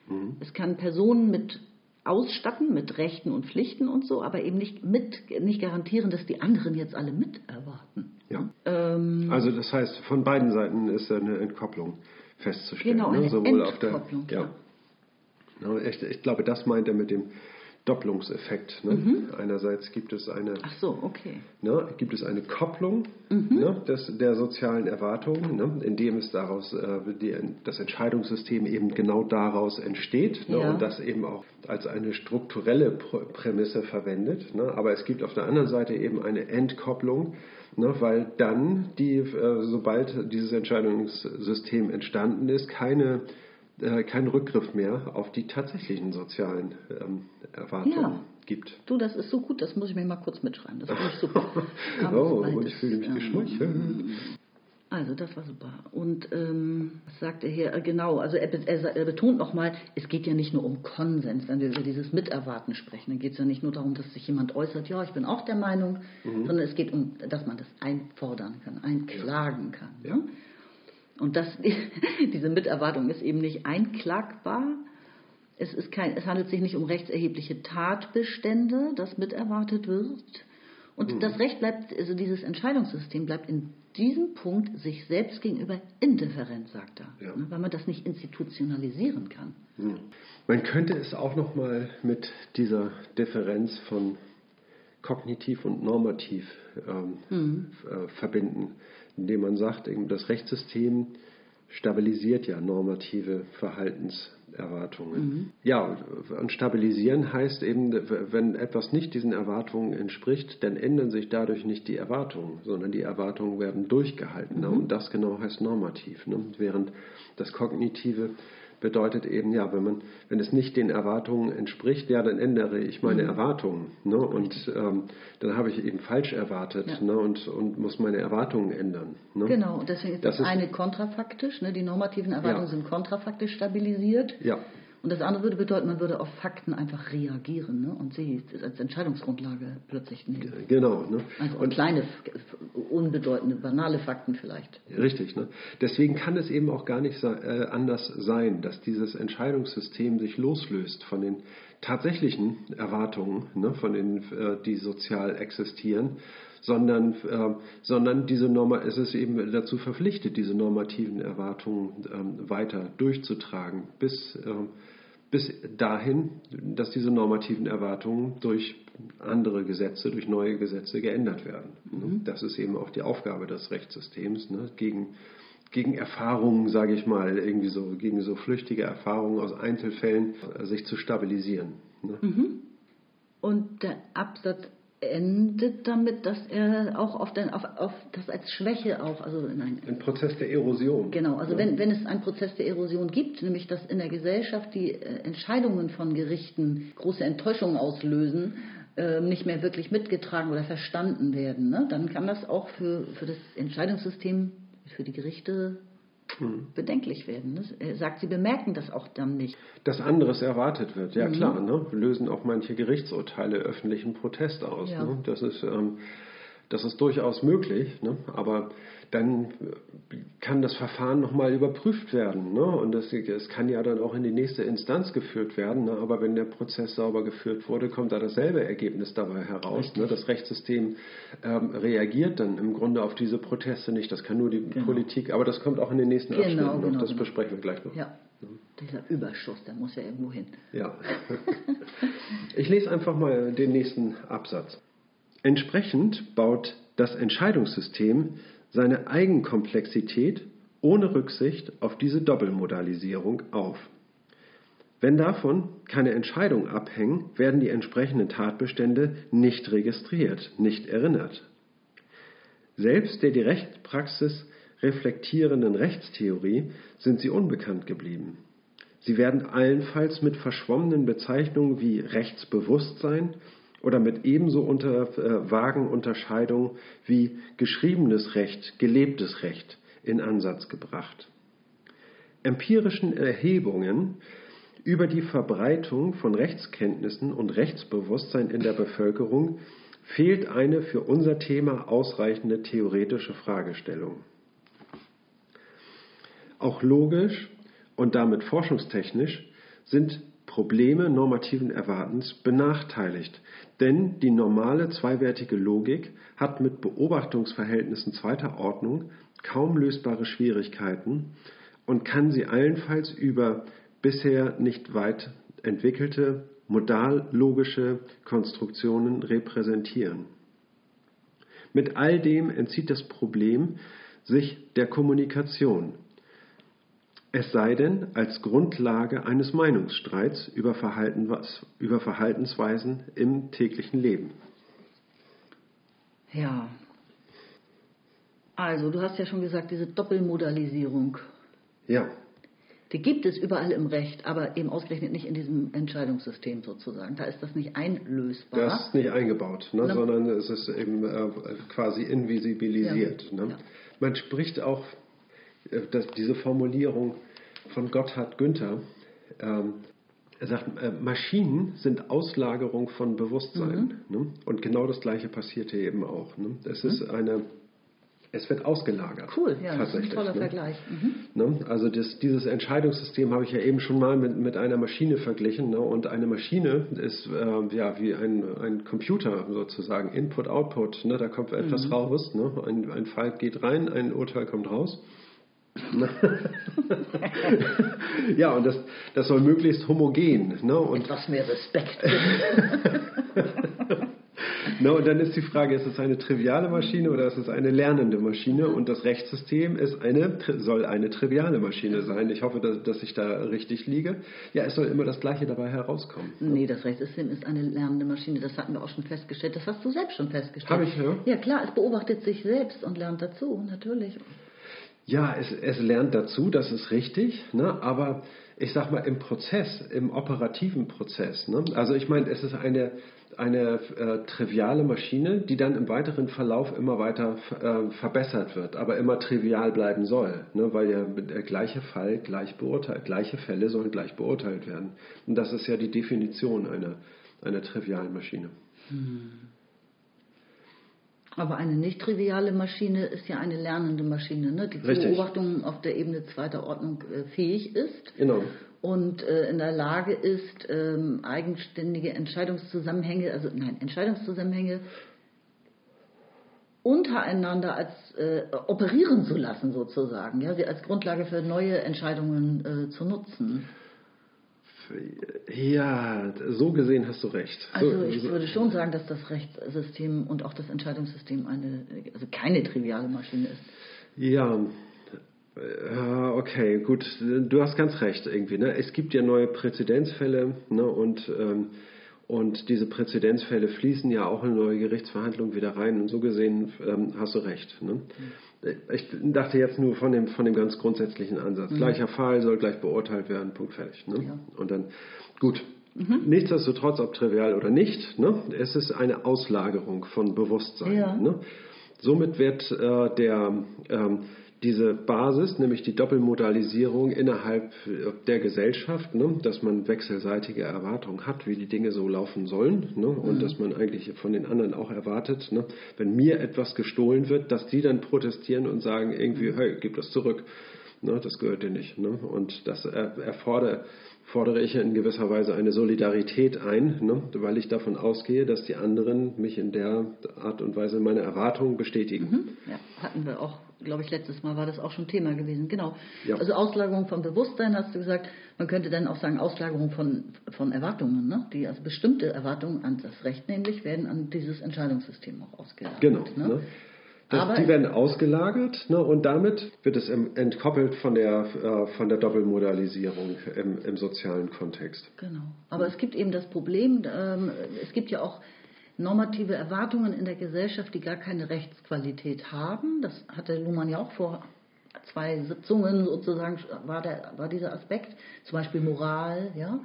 [SPEAKER 3] Mhm. Es kann Personen mit ausstatten, mit Rechten und Pflichten und so, aber eben nicht, mit, nicht garantieren, dass die anderen jetzt alle miterwarten.
[SPEAKER 2] Ja. Ähm, also das heißt, von beiden Seiten ist eine Entkopplung festzustellen.
[SPEAKER 3] Genau,
[SPEAKER 2] ne?
[SPEAKER 3] eine
[SPEAKER 2] ne? Sowohl
[SPEAKER 3] Entkopplung.
[SPEAKER 2] Auf der, ja. Ich, ich glaube, das meint er mit dem Doppelungseffekt. Ne? Mhm. Einerseits gibt es eine,
[SPEAKER 3] so, okay.
[SPEAKER 2] ne, gibt es eine Kopplung mhm. ne, des, der sozialen Erwartungen, ne, indem es daraus äh, die, das Entscheidungssystem eben genau daraus entsteht ne, ja. und das eben auch als eine strukturelle Prämisse verwendet. Ne? Aber es gibt auf der anderen Seite eben eine Entkopplung, weil dann die, äh, sobald dieses Entscheidungssystem entstanden ist, keine äh, keinen Rückgriff mehr auf die tatsächlichen sozialen ähm, Erwartungen ja. gibt.
[SPEAKER 3] Du, das ist so gut, das muss ich mir mal kurz mitschreiben. Das finde ich super.
[SPEAKER 2] oh, und ich fühle mich ähm, geschmeichelt.
[SPEAKER 3] Also das war super. Und ähm, was sagt er hier? Äh, genau, also er, er, er betont nochmal, es geht ja nicht nur um Konsens, wenn wir über dieses Miterwarten sprechen. Dann geht es ja nicht nur darum, dass sich jemand äußert, ja, ich bin auch der Meinung, mhm. sondern es geht um, dass man das einfordern kann, einklagen kann. Ja. Ne? Und das, diese Miterwartung ist eben nicht einklagbar. Es, ist kein, es handelt sich nicht um rechtserhebliche Tatbestände, das miterwartet wird. Und mhm. das Recht bleibt, also dieses Entscheidungssystem bleibt in diesem Punkt sich selbst gegenüber indifferent, sagt er, ja. Ne, weil man das nicht institutionalisieren kann.
[SPEAKER 2] Mhm. Man könnte es auch nochmal mit dieser Differenz von kognitiv und normativ ähm, mhm. äh, verbinden indem man sagt, das Rechtssystem stabilisiert ja normative Verhaltenserwartungen. Mhm. Ja, und stabilisieren heißt eben, wenn etwas nicht diesen Erwartungen entspricht, dann ändern sich dadurch nicht die Erwartungen, sondern die Erwartungen werden durchgehalten. Mhm. Und das genau heißt normativ. Ne? Während das Kognitive bedeutet eben, ja, wenn man, wenn es nicht den Erwartungen entspricht, ja, dann ändere ich meine mhm. Erwartungen. Ne? Und ähm, dann habe ich eben falsch erwartet ja. ne? und, und muss meine Erwartungen ändern.
[SPEAKER 3] Ne? Genau, und deswegen ist das, das eine kontrafaktisch, ne? die normativen Erwartungen ja. sind kontrafaktisch stabilisiert.
[SPEAKER 2] Ja.
[SPEAKER 3] Und das andere würde bedeuten, man würde auf Fakten einfach reagieren ne? und sie als Entscheidungsgrundlage plötzlich nehmen.
[SPEAKER 2] Genau. Ne?
[SPEAKER 3] Also und kleine, unbedeutende, banale Fakten vielleicht.
[SPEAKER 2] Richtig. Ne? Deswegen kann es eben auch gar nicht äh, anders sein, dass dieses Entscheidungssystem sich loslöst von den tatsächlichen Erwartungen, ne? von denen, äh, die sozial existieren, sondern, äh, sondern diese Norma es ist eben dazu verpflichtet, diese normativen Erwartungen ähm, weiter durchzutragen, bis ähm, bis dahin, dass diese normativen Erwartungen durch andere Gesetze, durch neue Gesetze geändert werden. Mhm. Das ist eben auch die Aufgabe des Rechtssystems, ne? gegen, gegen Erfahrungen, sage ich mal, irgendwie so, gegen so flüchtige Erfahrungen aus Einzelfällen äh, sich zu stabilisieren. Ne?
[SPEAKER 3] Mhm. Und der Absatz endet damit, dass er auch auf, den, auf, auf das als Schwäche auch, also nein.
[SPEAKER 2] Ein Prozess der Erosion.
[SPEAKER 3] Genau, also ja. wenn, wenn es einen Prozess der Erosion gibt, nämlich dass in der Gesellschaft die äh, Entscheidungen von Gerichten große Enttäuschungen auslösen, äh, nicht mehr wirklich mitgetragen oder verstanden werden, ne, dann kann das auch für, für das Entscheidungssystem, für die Gerichte hm. bedenklich werden. Ne? Er sagt, sie bemerken das auch dann nicht.
[SPEAKER 2] Dass anderes erwartet wird, ja mhm. klar. Ne? Lösen auch manche Gerichtsurteile öffentlichen Protest aus. Ja. Ne? Das, ist, ähm, das ist durchaus möglich. Ne? Aber dann kann das Verfahren nochmal überprüft werden. Ne? Und es kann ja dann auch in die nächste Instanz geführt werden. Ne? Aber wenn der Prozess sauber geführt wurde, kommt da dasselbe Ergebnis dabei heraus. Ne? Das Rechtssystem ähm, reagiert dann im Grunde auf diese Proteste nicht. Das kann nur die genau. Politik, aber das kommt auch in den nächsten genau, Abschnitten noch. Genau, das genau. besprechen wir gleich noch.
[SPEAKER 3] Ja. Dieser Überschuss, der muss ja irgendwo hin.
[SPEAKER 2] Ja. Ich lese einfach mal den nächsten Absatz. Entsprechend baut das Entscheidungssystem seine Eigenkomplexität ohne Rücksicht auf diese Doppelmodalisierung auf. Wenn davon keine Entscheidungen abhängen, werden die entsprechenden Tatbestände nicht registriert, nicht erinnert. Selbst der die Rechtspraxis reflektierenden Rechtstheorie sind sie unbekannt geblieben. Sie werden allenfalls mit verschwommenen Bezeichnungen wie Rechtsbewusstsein oder mit ebenso unter, äh, vagen Unterscheidungen wie geschriebenes Recht, gelebtes Recht in Ansatz gebracht. Empirischen Erhebungen über die Verbreitung von Rechtskenntnissen und Rechtsbewusstsein in der Bevölkerung fehlt eine für unser Thema ausreichende theoretische Fragestellung. Auch logisch und damit forschungstechnisch sind Probleme normativen Erwartens benachteiligt, denn die normale zweiwertige Logik hat mit Beobachtungsverhältnissen zweiter Ordnung kaum lösbare Schwierigkeiten und kann sie allenfalls über bisher nicht weit entwickelte modallogische Konstruktionen repräsentieren. Mit all dem entzieht das Problem sich der Kommunikation, es sei denn als Grundlage eines Meinungsstreits über, Verhalten, über Verhaltensweisen im täglichen Leben.
[SPEAKER 3] Ja. Also, du hast ja schon gesagt, diese Doppelmodalisierung.
[SPEAKER 2] Ja.
[SPEAKER 3] Die gibt es überall im Recht, aber eben ausgerechnet nicht in diesem Entscheidungssystem sozusagen. Da ist das nicht einlösbar.
[SPEAKER 2] Das ist nicht eingebaut, ne? sondern es ist eben äh, quasi invisibilisiert. Ja. Ne? Ja. Man spricht auch das, diese Formulierung von Gotthard Günther. Ähm, er sagt, äh, Maschinen sind Auslagerung von Bewusstsein. Mhm. Ne? Und genau das Gleiche passiert hier eben auch. Ne? Es mhm. ist eine, es wird ausgelagert.
[SPEAKER 3] Cool, ja, das ist ein toller
[SPEAKER 2] ne?
[SPEAKER 3] Vergleich.
[SPEAKER 2] Mhm. Ne? Also das, dieses Entscheidungssystem habe ich ja eben schon mal mit, mit einer Maschine verglichen. Ne? Und eine Maschine ist äh, ja wie ein, ein Computer sozusagen, Input, Output. Ne? Da kommt etwas mhm. raus, ein, ein Fall geht rein, ein Urteil kommt raus. ja, und das, das soll möglichst homogen. Ne? Und
[SPEAKER 3] Etwas mehr Respekt.
[SPEAKER 2] no, und dann ist die Frage, ist es eine triviale Maschine oder ist es eine lernende Maschine? Und das Rechtssystem ist eine, soll eine triviale Maschine sein. Ich hoffe, dass, dass ich da richtig liege. Ja, es soll immer das Gleiche dabei herauskommen.
[SPEAKER 3] Nee, das Rechtssystem ist eine lernende Maschine. Das hatten wir auch schon festgestellt. Das hast du selbst schon festgestellt.
[SPEAKER 2] Habe ich, ja?
[SPEAKER 3] Ja, klar, es beobachtet sich selbst und lernt dazu, natürlich.
[SPEAKER 2] Ja, es, es lernt dazu, das ist richtig, ne? aber ich sag mal im Prozess, im operativen Prozess. Ne? Also ich meine, es ist eine, eine äh, triviale Maschine, die dann im weiteren Verlauf immer weiter äh, verbessert wird, aber immer trivial bleiben soll, ne? weil ja der gleiche Fall gleich beurteilt, gleiche Fälle sollen gleich beurteilt werden. Und das ist ja die Definition einer, einer trivialen Maschine. Hm.
[SPEAKER 3] Aber eine nicht triviale Maschine ist ja eine lernende Maschine, ne? die Richtig. Beobachtung auf der Ebene zweiter Ordnung äh, fähig ist.
[SPEAKER 2] Genau.
[SPEAKER 3] Und äh, in der Lage ist, ähm, eigenständige Entscheidungszusammenhänge, also nein, Entscheidungszusammenhänge untereinander als äh, operieren zu lassen sozusagen, ja, sie als Grundlage für neue Entscheidungen äh, zu nutzen.
[SPEAKER 2] Ja, so gesehen hast du recht.
[SPEAKER 3] Also ich würde schon sagen, dass das Rechtssystem und auch das Entscheidungssystem eine, also keine triviale Maschine ist.
[SPEAKER 2] Ja, okay, gut. Du hast ganz recht irgendwie. Ne? Es gibt ja neue Präzedenzfälle ne? und, ähm, und diese Präzedenzfälle fließen ja auch in neue Gerichtsverhandlungen wieder rein. Und so gesehen ähm, hast du recht. Ne? Ich dachte jetzt nur von dem, von dem ganz grundsätzlichen Ansatz. Mhm. Gleicher Fall soll gleich beurteilt werden, Punkt fertig. Ne? Ja. Und dann, gut, mhm. nichtsdestotrotz, ob trivial oder nicht, ne? es ist eine Auslagerung von Bewusstsein. Ja. Ne? Somit wird äh, der, ähm, diese Basis, nämlich die Doppelmodalisierung innerhalb der Gesellschaft, ne, dass man wechselseitige Erwartungen hat, wie die Dinge so laufen sollen ne, und mhm. dass man eigentlich von den anderen auch erwartet, ne, wenn mir etwas gestohlen wird, dass die dann protestieren und sagen irgendwie, hey, gib das zurück. Ne, das gehört dir nicht. Ne? Und das erfordert fordere ich in gewisser Weise eine Solidarität ein, ne, weil ich davon ausgehe, dass die anderen mich in der Art und Weise meine Erwartungen bestätigen.
[SPEAKER 3] Mhm. Ja, hatten wir auch, glaube ich, letztes Mal war das auch schon Thema gewesen. Genau. Ja. Also Auslagerung von Bewusstsein, hast du gesagt. Man könnte dann auch sagen Auslagerung von, von Erwartungen, ne? die also bestimmte Erwartungen an das Recht nämlich werden an dieses Entscheidungssystem auch ausgelagert.
[SPEAKER 2] Genau. Ne? Ne? Das, die werden ausgelagert ne, und damit wird es entkoppelt von der, äh, von der Doppelmodalisierung im, im, sozialen Kontext.
[SPEAKER 3] Genau. Aber es gibt eben das Problem, ähm, es gibt ja auch normative Erwartungen in der Gesellschaft, die gar keine Rechtsqualität haben. Das hatte Luhmann ja auch vor zwei Sitzungen sozusagen, war, der, war dieser Aspekt, zum Beispiel Moral, ja.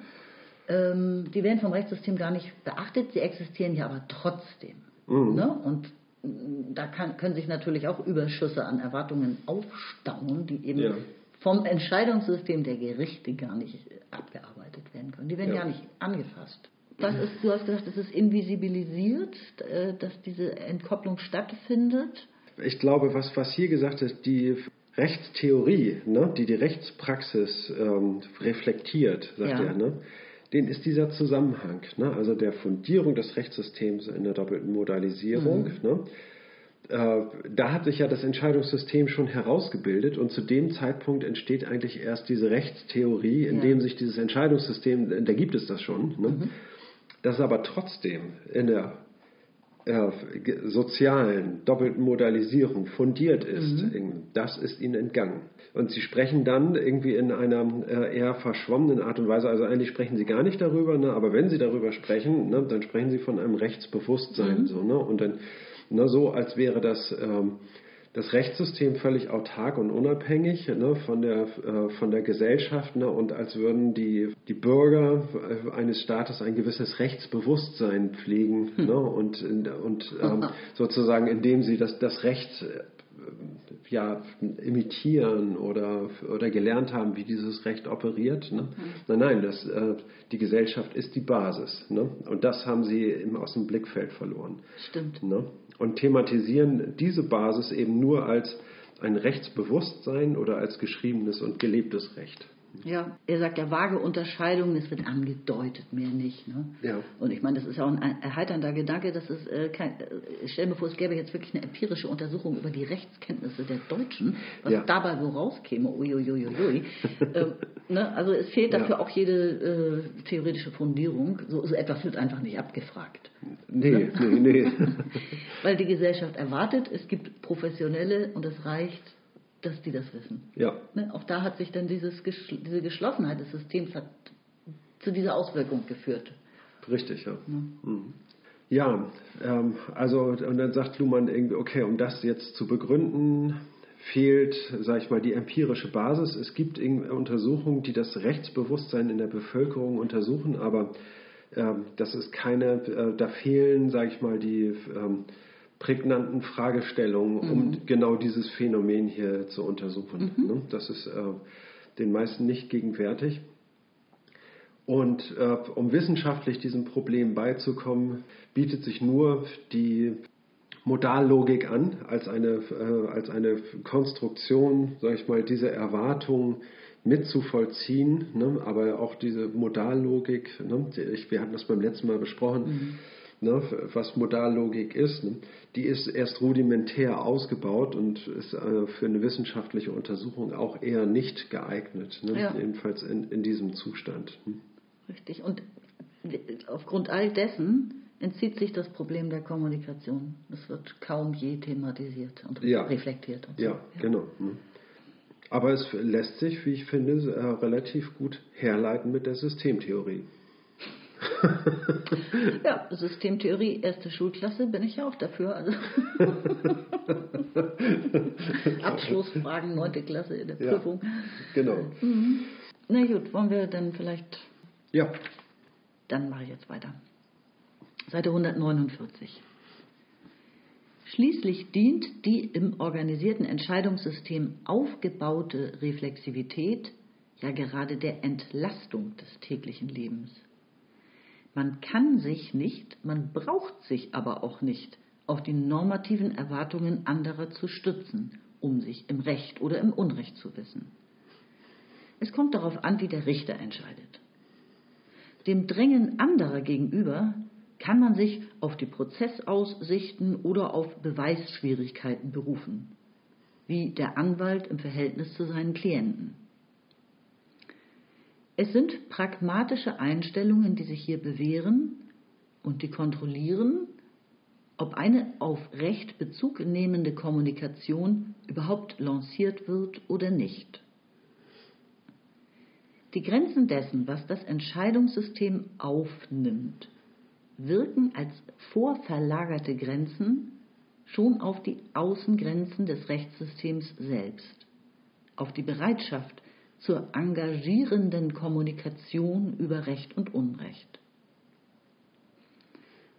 [SPEAKER 3] Ähm, die werden vom Rechtssystem gar nicht beachtet, sie existieren ja aber trotzdem. Mhm. Ne? Und da kann, können sich natürlich auch Überschüsse an Erwartungen aufstauen, die eben ja. vom Entscheidungssystem der Gerichte gar nicht abgearbeitet werden können. Die werden ja, ja nicht angefasst. Das ist, du hast gesagt, es ist invisibilisiert, äh, dass diese Entkopplung stattfindet.
[SPEAKER 2] Ich glaube, was, was hier gesagt ist, die Rechtstheorie, ne, die die Rechtspraxis ähm, reflektiert, sagt ja. er, ne, den ist dieser Zusammenhang, ne? also der Fundierung des Rechtssystems in der doppelten Modalisierung. Mhm. Ne? Äh, da hat sich ja das Entscheidungssystem schon herausgebildet und zu dem Zeitpunkt entsteht eigentlich erst diese Rechtstheorie, in ja. dem sich dieses Entscheidungssystem, da gibt es das schon, ne? mhm. Das aber trotzdem in der äh, sozialen doppelten Modalisierung fundiert ist, mhm. das ist ihnen entgangen. Und sie sprechen dann irgendwie in einer äh, eher verschwommenen Art und Weise, also eigentlich sprechen sie gar nicht darüber, ne, aber wenn sie darüber sprechen, ne, dann sprechen sie von einem Rechtsbewusstsein, mhm. so, ne, und dann ne, so, als wäre das ähm, das Rechtssystem völlig autark und unabhängig ne, von, der, äh, von der Gesellschaft ne, und als würden die, die Bürger äh, eines Staates ein gewisses Rechtsbewusstsein pflegen hm. ne, und, und ähm, sozusagen indem sie das, das Recht äh, ja, imitieren oder, oder gelernt haben, wie dieses Recht operiert. Ne? Mhm. Nein, nein, das, äh, die Gesellschaft ist die Basis. Ne? Und das haben sie aus dem Blickfeld verloren.
[SPEAKER 3] Stimmt.
[SPEAKER 2] Ne? Und thematisieren diese Basis eben nur als ein Rechtsbewusstsein oder als geschriebenes und gelebtes Recht.
[SPEAKER 3] Ja, er sagt ja vage Unterscheidungen, es wird angedeutet, mehr nicht. Ne?
[SPEAKER 2] Ja.
[SPEAKER 3] Und ich meine, das ist ja auch ein erheiternder Gedanke, dass es äh, kein, äh, stell mir vor, es gäbe jetzt wirklich eine empirische Untersuchung über die Rechtskenntnisse der Deutschen, was ja. dabei so rauskäme, uiuiuiui. ähm, ne? Also es fehlt dafür ja. auch jede äh, theoretische Fundierung. So, so, etwas wird einfach nicht abgefragt.
[SPEAKER 2] Nee, ne? nee, nee.
[SPEAKER 3] Weil die Gesellschaft erwartet, es gibt Professionelle und es reicht dass die das wissen.
[SPEAKER 2] Ja.
[SPEAKER 3] Ne? Auch da hat sich dann dieses, diese Geschlossenheit des Systems hat zu dieser Auswirkung geführt.
[SPEAKER 2] Richtig, ja. Ja, mhm. ja ähm, also und dann sagt Luhmann irgendwie, okay, um das jetzt zu begründen, fehlt, sage ich mal, die empirische Basis. Es gibt Untersuchungen, die das Rechtsbewusstsein in der Bevölkerung untersuchen, aber ähm, das ist keine, äh, da fehlen, sage ich mal, die ähm, prägnanten Fragestellungen, um mhm. genau dieses Phänomen hier zu untersuchen. Mhm. Ne? Das ist äh, den meisten nicht gegenwärtig. Und äh, um wissenschaftlich diesem Problem beizukommen, bietet sich nur die Modallogik an, als eine, äh, als eine Konstruktion, sage ich mal, diese Erwartungen mitzuvollziehen. Ne? Aber auch diese Modallogik, ne? ich, wir hatten das beim letzten Mal besprochen, mhm ne, was Modallogik ist, ne, die ist erst rudimentär ausgebaut und ist äh, für eine wissenschaftliche Untersuchung auch eher nicht geeignet, ne, ja. jedenfalls in, in diesem Zustand. Hm.
[SPEAKER 3] Richtig. Und aufgrund all dessen entzieht sich das Problem der Kommunikation. Es wird kaum je thematisiert und ja. reflektiert. Und
[SPEAKER 2] so. ja, genau. Hm. Aber es lässt sich, wie ich finde, äh, relativ gut herleiten mit der Systemtheorie
[SPEAKER 3] ja, Systemtheorie, erste Schulklasse, bin ich ja auch dafür. Also Abschlussfragen, neunte Klasse in der Prüfung.
[SPEAKER 2] Ja, genau.
[SPEAKER 3] Mhm. Na gut, wollen wir dann vielleicht.
[SPEAKER 2] Ja.
[SPEAKER 3] Dann mache ich jetzt weiter. Seite 149. Schließlich dient die im organisierten Entscheidungssystem aufgebaute Reflexivität ja gerade der Entlastung des täglichen Lebens. Man kann sich nicht, man braucht sich aber auch nicht auf die normativen Erwartungen anderer zu stützen, um sich im Recht oder im Unrecht zu wissen. Es kommt darauf an, wie der Richter entscheidet. Dem Drängen anderer gegenüber kann man sich auf die Prozessaussichten oder auf Beweisschwierigkeiten berufen, wie der Anwalt im Verhältnis zu seinen Klienten. Es sind pragmatische Einstellungen, die sich hier bewähren und die kontrollieren, ob eine auf Recht Bezug nehmende Kommunikation überhaupt lanciert wird oder nicht. Die Grenzen dessen, was das Entscheidungssystem aufnimmt, wirken als vorverlagerte Grenzen schon auf die Außengrenzen des Rechtssystems selbst, auf die Bereitschaft zur engagierenden Kommunikation über Recht und Unrecht.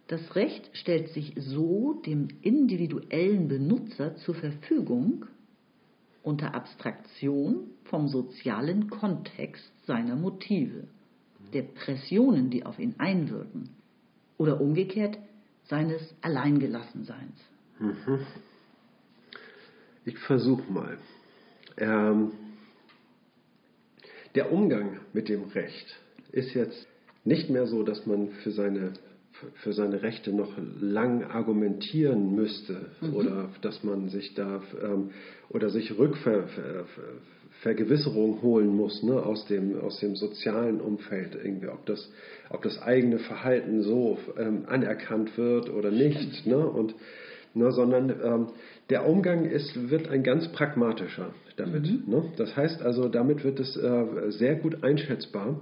[SPEAKER 3] Das Recht stellt sich so dem individuellen Benutzer zur Verfügung unter Abstraktion vom sozialen Kontext seiner Motive, der Pressionen, die auf ihn einwirken, oder umgekehrt seines Alleingelassenseins. Mhm.
[SPEAKER 2] Ich versuche mal. Ähm, der Umgang mit dem Recht ist jetzt nicht mehr so, dass man für seine, für seine Rechte noch lang argumentieren müsste mhm. oder dass man sich da ähm, oder sich Rückvergewisserung holen muss ne, aus, dem, aus dem sozialen Umfeld, irgendwie, ob, das, ob das eigene Verhalten so ähm, anerkannt wird oder nicht. Ne, und, ne, sondern ähm, der Umgang ist, wird ein ganz pragmatischer damit. Mhm. Ne? Das heißt also, damit wird es äh, sehr gut einschätzbar,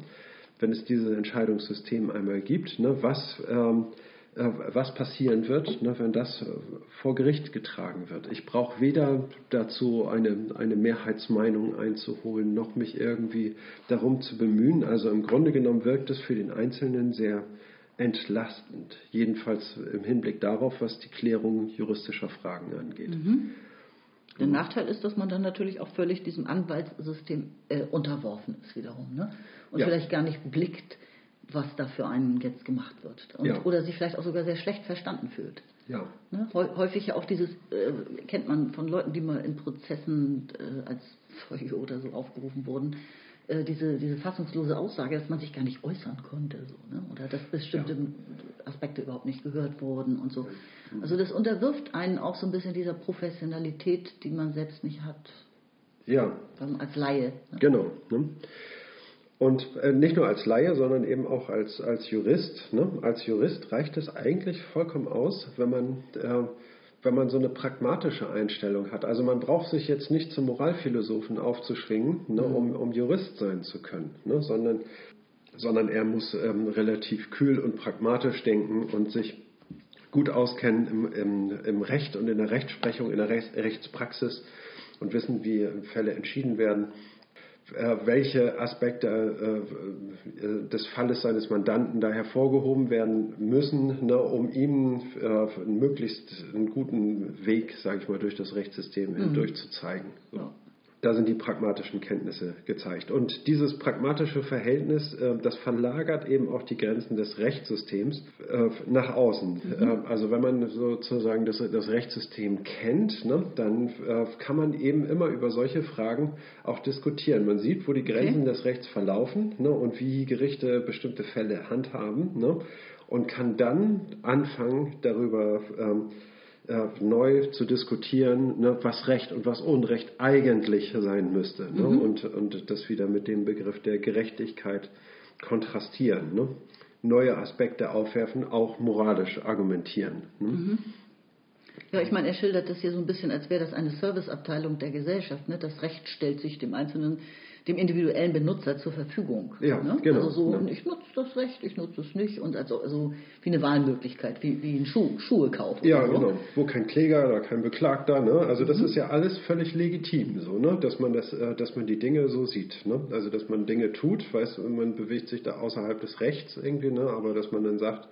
[SPEAKER 2] wenn es dieses Entscheidungssystem einmal gibt, ne, was, ähm, äh, was passieren wird, ne, wenn das äh, vor Gericht getragen wird. Ich brauche weder dazu eine, eine Mehrheitsmeinung einzuholen, noch mich irgendwie darum zu bemühen. Also im Grunde genommen wirkt es für den Einzelnen sehr entlastend, jedenfalls im Hinblick darauf, was die Klärung juristischer Fragen angeht. Mhm.
[SPEAKER 3] Der Nachteil ist, dass man dann natürlich auch völlig diesem Anwaltssystem äh, unterworfen ist wiederum. Ne? Und ja. vielleicht gar nicht blickt, was da für einen jetzt gemacht wird. Und, ja. Oder sich vielleicht auch sogar sehr schlecht verstanden fühlt.
[SPEAKER 2] Ja.
[SPEAKER 3] Ne? Häufig ja auch dieses, äh, kennt man von Leuten, die mal in Prozessen äh, als Zeuge oder so aufgerufen wurden, äh, diese, diese fassungslose Aussage, dass man sich gar nicht äußern konnte. So, ne? Oder dass bestimmte ja. Aspekte überhaupt nicht gehört wurden und so. Also das unterwirft einen auch so ein bisschen dieser Professionalität, die man selbst nicht hat.
[SPEAKER 2] Ja.
[SPEAKER 3] Als Laie.
[SPEAKER 2] Ne? Genau. Ne? Und äh, nicht nur als Laie, sondern eben auch als, als Jurist. Ne? Als Jurist reicht es eigentlich vollkommen aus, wenn man, äh, wenn man so eine pragmatische Einstellung hat. Also man braucht sich jetzt nicht zum Moralphilosophen aufzuschwingen, ne, mhm. um, um Jurist sein zu können, ne? sondern, sondern er muss ähm, relativ kühl und pragmatisch denken und sich gut auskennen im, im, im Recht und in der Rechtsprechung, in der Rechtspraxis und wissen, wie Fälle entschieden werden welche Aspekte äh, äh, des Falles seines Mandanten da hervorgehoben werden müssen, ne, um ihm möglichst einen guten Weg, sage ich mal, durch das Rechtssystem mhm. hindurch zu zeigen. So. Da sind die pragmatischen Kenntnisse gezeigt. Und dieses pragmatische Verhältnis, äh, das verlagert eben auch die Grenzen des Rechtssystems äh, nach außen. Mhm. Äh, also wenn man sozusagen das, das Rechtssystem kennt, ne, dann kann man eben immer über solche Fragen auch diskutieren. Man sieht, wo die Grenzen okay. des Rechts verlaufen ne, und wie Gerichte bestimmte Fälle handhaben ne, und kann dann anfangen, darüber ähm, äh, neu zu diskutieren, ne, was Recht und was Unrecht eigentlich sein müsste. Ne, mhm. und, und das wieder mit dem Begriff der Gerechtigkeit kontrastieren. Ne, neue Aspekte aufwerfen, auch moralisch argumentieren. Ne. Mhm.
[SPEAKER 3] Ja, ich meine, er schildert das hier so ein bisschen, als wäre das eine Serviceabteilung der Gesellschaft. Ne? Das Recht stellt sich dem Einzelnen dem individuellen Benutzer zur Verfügung.
[SPEAKER 2] Ja, ne? genau.
[SPEAKER 3] Also so,
[SPEAKER 2] ja.
[SPEAKER 3] ich nutze das Recht, ich nutze es nicht und also, also wie eine Wahlmöglichkeit, wie, wie ein Schuh, Schuhe kaufen.
[SPEAKER 2] Ja, so. genau. Wo kein Kläger oder kein Beklagter, ne? Also das mhm. ist ja alles völlig legitim, so, ne? Dass man das, äh, dass man die Dinge so sieht, ne? Also dass man Dinge tut, weiß, man bewegt sich da außerhalb des Rechts irgendwie, ne? Aber dass man dann sagt,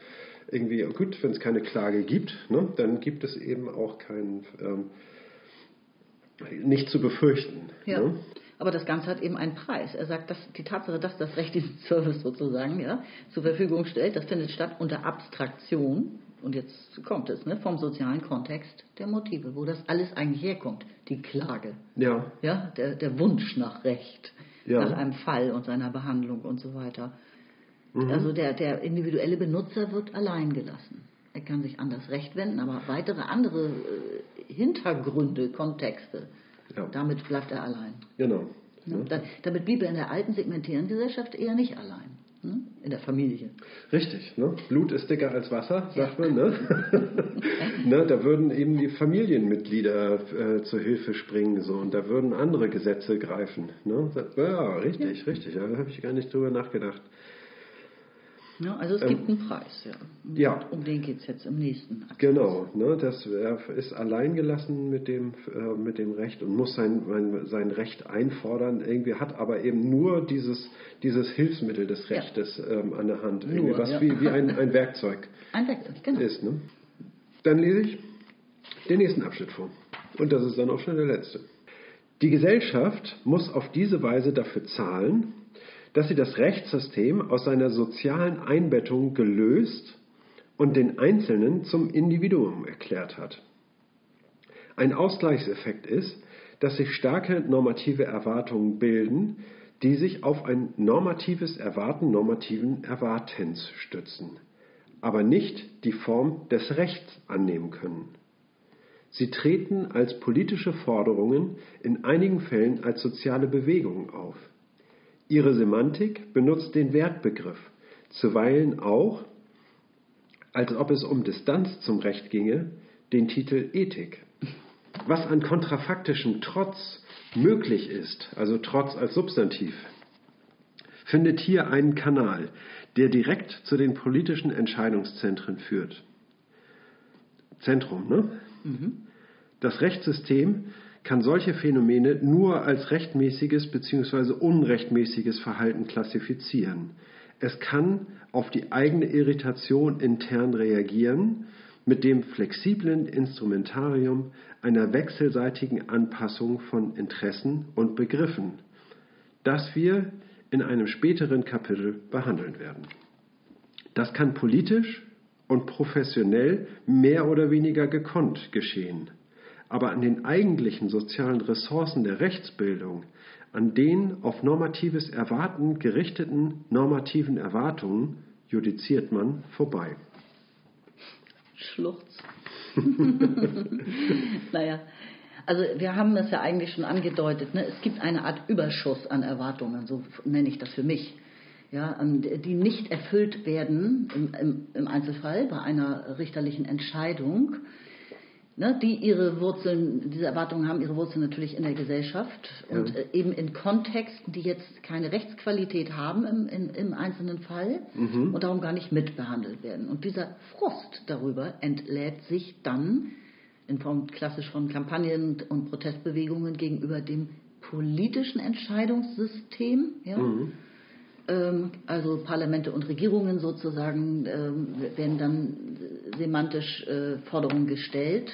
[SPEAKER 2] irgendwie, gut, wenn es keine Klage gibt, ne, dann gibt es eben auch keinen, ähm, nicht zu befürchten.
[SPEAKER 3] Ja.
[SPEAKER 2] Ne?
[SPEAKER 3] Aber das Ganze hat eben einen Preis. Er sagt, dass die Tatsache, dass das Recht diesen Service sozusagen ja, zur Verfügung stellt, das findet statt unter Abstraktion, und jetzt kommt es, ne, vom sozialen Kontext der Motive, wo das alles eigentlich herkommt. Die Klage,
[SPEAKER 2] Ja,
[SPEAKER 3] ja, der, der Wunsch nach Recht,
[SPEAKER 2] Ja.
[SPEAKER 3] nach einem Fall und seiner Behandlung und so weiter.
[SPEAKER 2] Mhm.
[SPEAKER 3] Also der, der individuelle Benutzer wird allein gelassen. Er kann sich an das Recht wenden, aber weitere andere äh, Hintergründe, Kontexte,
[SPEAKER 2] Ja.
[SPEAKER 3] damit bleibt er allein.
[SPEAKER 2] genau.
[SPEAKER 3] Ne? Da, damit blieb er in der alten segmentären Gesellschaft eher nicht allein. Ne? In der Familie.
[SPEAKER 2] Richtig, ne? Blut ist dicker als Wasser, sagt man. Ne? ne, da würden eben die Familienmitglieder äh, zur Hilfe springen so, und da würden andere Gesetze greifen. Ne? Ja, richtig, richtig. Ja, da habe ich gar nicht drüber nachgedacht.
[SPEAKER 3] Ne? Also es
[SPEAKER 2] Ähm,
[SPEAKER 3] gibt einen Preis. Ja. Und
[SPEAKER 2] ja.
[SPEAKER 3] Um den geht es jetzt im nächsten. Akt.
[SPEAKER 2] Genau, ne, das, er ist alleingelassen mit dem, äh, mit dem Recht und muss sein, sein, sein Recht einfordern, irgendwie hat aber eben nur dieses, dieses Hilfsmittel des
[SPEAKER 3] Ja.
[SPEAKER 2] Rechtes ähm, an der Hand,
[SPEAKER 3] Nur,
[SPEAKER 2] was
[SPEAKER 3] ja.
[SPEAKER 2] wie, wie ein, ein Werkzeug
[SPEAKER 3] Ein Werkzeug, genau.
[SPEAKER 2] ist. Ne? Dann lese ich den nächsten Abschnitt vor. Und das ist dann auch schon der letzte. Die Gesellschaft muss auf diese Weise dafür zahlen, dass sie das Rechtssystem aus seiner sozialen Einbettung gelöst und den Einzelnen zum Individuum erklärt hat. Ein Ausgleichseffekt ist, dass sich starke normative Erwartungen bilden, die sich auf ein normatives Erwarten normativen Erwartens stützen, aber nicht die Form des Rechts annehmen können. Sie treten als politische Forderungen, in einigen Fällen als soziale Bewegungen auf. Ihre Semantik benutzt den Wertbegriff, zuweilen auch, als ob es um Distanz zum Recht ginge, den Titel Ethik. Was an kontrafaktischem Trotz möglich ist, also Trotz als Substantiv, findet hier einen Kanal, der direkt zu den politischen Entscheidungszentren führt. Zentrum, ne? Das Rechtssystem kann solche Phänomene nur als rechtmäßiges bzw. unrechtmäßiges Verhalten klassifizieren. Es kann auf die eigene Irritation intern reagieren mit dem flexiblen Instrumentarium einer wechselseitigen Anpassung von Interessen und Begriffen, das wir in einem späteren Kapitel behandeln werden. Das kann politisch und professionell mehr oder weniger gekonnt geschehen. Aber an den eigentlichen sozialen Ressourcen der Rechtsbildung, an den auf normatives Erwarten gerichteten normativen Erwartungen, judiziert man vorbei.
[SPEAKER 3] Schluchz. naja, also wir haben das ja eigentlich schon angedeutet. Ne? Es gibt eine Art Überschuss an Erwartungen, so nenne ich das für mich. Ja, die nicht erfüllt werden im, im, im Einzelfall bei einer richterlichen Entscheidung, ne, die ihre Wurzeln, diese Erwartungen haben ihre Wurzeln natürlich in der Gesellschaft und
[SPEAKER 2] Ja.
[SPEAKER 3] äh, eben in Kontexten, die jetzt keine Rechtsqualität haben im, im, im einzelnen Fall und darum gar nicht mitbehandelt werden. Und dieser Frust darüber entlädt sich dann in Form klassisch von Kampagnen und Protestbewegungen gegenüber dem politischen Entscheidungssystem. Ja? Ähm, also Parlamente und Regierungen sozusagen ähm, werden dann semantisch äh, Forderungen gestellt,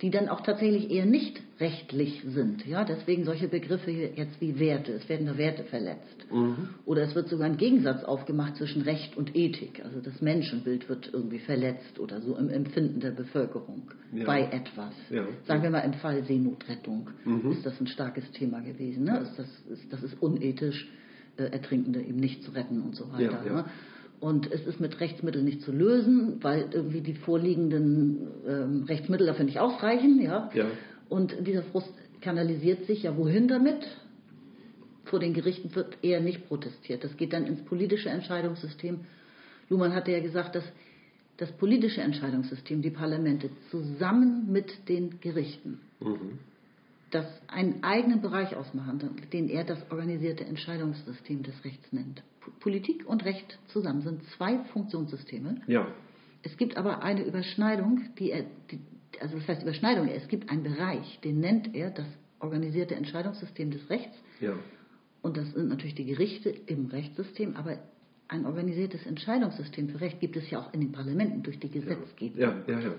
[SPEAKER 3] die dann auch tatsächlich eher nicht rechtlich sind. Ja, deswegen solche Begriffe jetzt wie Werte. Es werden da Werte verletzt. Oder es wird sogar ein Gegensatz aufgemacht zwischen Recht und Ethik. Also das Menschenbild wird irgendwie verletzt oder so im Empfinden der Bevölkerung
[SPEAKER 2] Ja.
[SPEAKER 3] bei etwas.
[SPEAKER 2] Ja.
[SPEAKER 3] Sagen wir mal im Fall Seenotrettung ist das ein starkes Thema gewesen. Ne? Ist das, ist, das ist unethisch, äh, Ertrinkende eben nicht zu retten und so weiter.
[SPEAKER 2] Ja.
[SPEAKER 3] Ne? Und es ist mit Rechtsmitteln nicht zu lösen, weil irgendwie die vorliegenden ähm, Rechtsmittel dafür nicht ausreichen. Ja?
[SPEAKER 2] Ja.
[SPEAKER 3] Und dieser Frust kanalisiert sich ja wohin damit? Vor den Gerichten wird eher nicht protestiert. Das geht dann ins politische Entscheidungssystem. Luhmann hatte ja gesagt, dass das politische Entscheidungssystem, die Parlamente zusammen mit den Gerichten, das einen eigenen Bereich ausmachen, den er das organisierte Entscheidungssystem des Rechts nennt. Politik und Recht zusammen sind zwei Funktionssysteme.
[SPEAKER 2] Ja,
[SPEAKER 3] Es gibt aber eine Überschneidung, die er, die, also das heißt Überschneidung, es gibt einen Bereich, den nennt er das organisierte Entscheidungssystem des Rechts.
[SPEAKER 2] ja,
[SPEAKER 3] Und das sind natürlich die Gerichte im Rechtssystem, aber ein organisiertes Entscheidungssystem für Recht gibt es ja auch in den Parlamenten durch die Gesetzgebung.
[SPEAKER 2] Ja, ja, ja.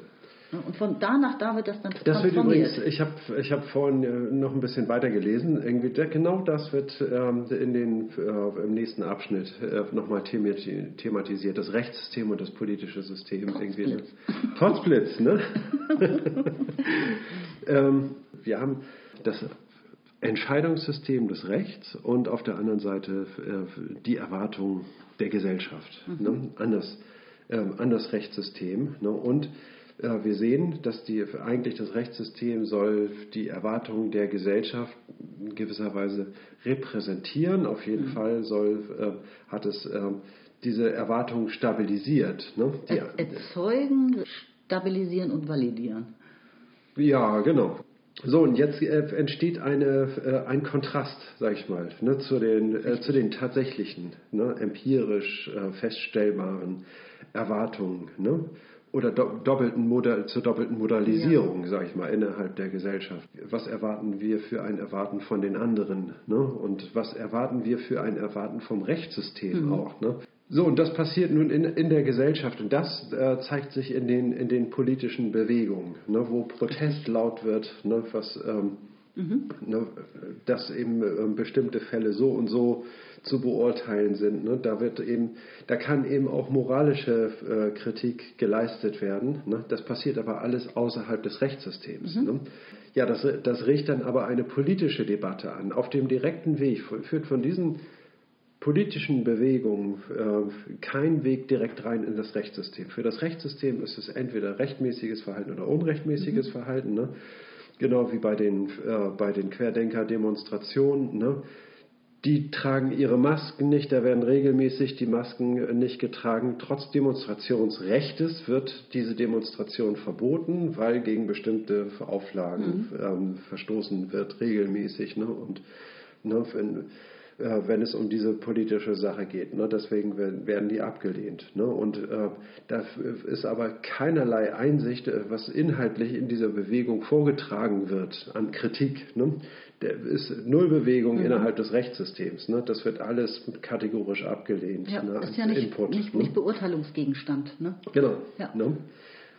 [SPEAKER 3] Und von da nach da wird das dann
[SPEAKER 2] Das wird übrigens, ich habe ich hab vorhin äh, noch ein bisschen weiter gelesen, irgendwie genau das wird ähm, in den, äh, im nächsten Abschnitt äh, nochmal thematisiert, das Rechtssystem und das politische System.
[SPEAKER 3] Potzblitz.
[SPEAKER 2] Potzblitz, ne? ähm, wir haben das Entscheidungssystem des Rechts und auf der anderen Seite die Erwartung der Gesellschaft mhm. ne, an, das, äh, an das Rechtssystem. Ne, und wir sehen, dass die, eigentlich das Rechtssystem soll die Erwartungen der Gesellschaft in gewisser Weise repräsentieren. Auf jeden mhm. Fall soll, äh, hat es äh, diese Erwartungen stabilisiert. Ne,
[SPEAKER 3] die, Erzeugen, stabilisieren und validieren.
[SPEAKER 2] Ja, genau. So, und jetzt äh, entsteht eine, ein Kontrast, sag ich mal, ne, zu, den, zu den tatsächlichen, ne, empirisch feststellbaren Erwartungen ne, oder do, doppelten Modell, zur doppelten Modalisierung, ja. sag ich mal, innerhalb der Gesellschaft. Was erwarten wir für ein Erwarten von den anderen ne, und was erwarten wir für ein Erwarten vom Rechtssystem mhm. auch. Ne? So, und das passiert nun in, in der Gesellschaft und das äh, zeigt sich in den, in den politischen Bewegungen, ne, wo Protest laut wird, ne, was, ähm, mhm. ne, dass eben äh, bestimmte Fälle so und so zu beurteilen sind. Ne, da, wird eben, da kann eben auch moralische äh, Kritik geleistet werden. Ne, das passiert aber alles außerhalb des Rechtssystems. Mhm. Ne. Ja, das, das regt dann aber eine politische Debatte an. Auf dem direkten Weg führt von diesen politischen Bewegungen äh, kein Weg direkt rein in das Rechtssystem. Für das Rechtssystem ist es entweder rechtmäßiges Verhalten oder unrechtmäßiges mhm. Verhalten. Ne? Genau wie bei den, äh, bei den Querdenker-Demonstrationen. Ne? Die tragen ihre Masken nicht, da werden regelmäßig die Masken nicht getragen. Trotz Demonstrationsrechtes wird diese Demonstration verboten, weil gegen bestimmte Auflagen mhm. ähm, verstoßen wird, regelmäßig. Ne? Und ne, wenn, äh, wenn es um diese politische Sache geht. Ne? Deswegen werden die abgelehnt. Ne? Und äh, da ist aber keinerlei Einsicht, äh, was inhaltlich in dieser Bewegung vorgetragen wird an Kritik. Der ist Nullbewegung mhm. innerhalb des Rechtssystems. Ne? Das wird alles kategorisch abgelehnt.
[SPEAKER 3] Ja, ne? ist ja nicht, Input, nicht, ne? nicht Beurteilungsgegenstand. Ne?
[SPEAKER 2] Genau. Ja. Ne?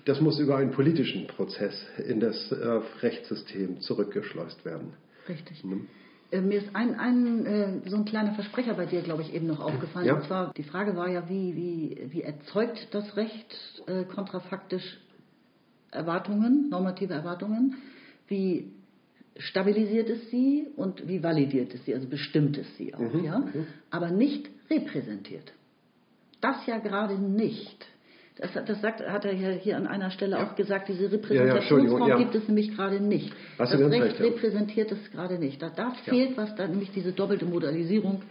[SPEAKER 2] Das muss über einen politischen Prozess in das äh, Rechtssystem zurückgeschleust werden.
[SPEAKER 3] Richtig. Ne? Äh, mir ist ein, ein äh, so ein kleiner Versprecher bei dir, glaube ich, eben noch aufgefallen. Ja. Und zwar, die Frage war ja, wie, wie, wie erzeugt das Recht äh, kontrafaktisch Erwartungen, normative Erwartungen? Wie stabilisiert es sie und wie validiert es sie, also bestimmt es sie auch, mhm. ja? Mhm. Aber nicht repräsentiert. Das ja gerade nicht. Das, das sagt, hat er ja hier an einer Stelle ja. auch gesagt, diese Repräsentationsform ja, ja, gibt es nämlich gerade nicht.
[SPEAKER 2] Hast
[SPEAKER 3] das Recht recht, repräsentiert es gerade nicht. Da, da fehlt was, da nämlich diese doppelte Modalisierung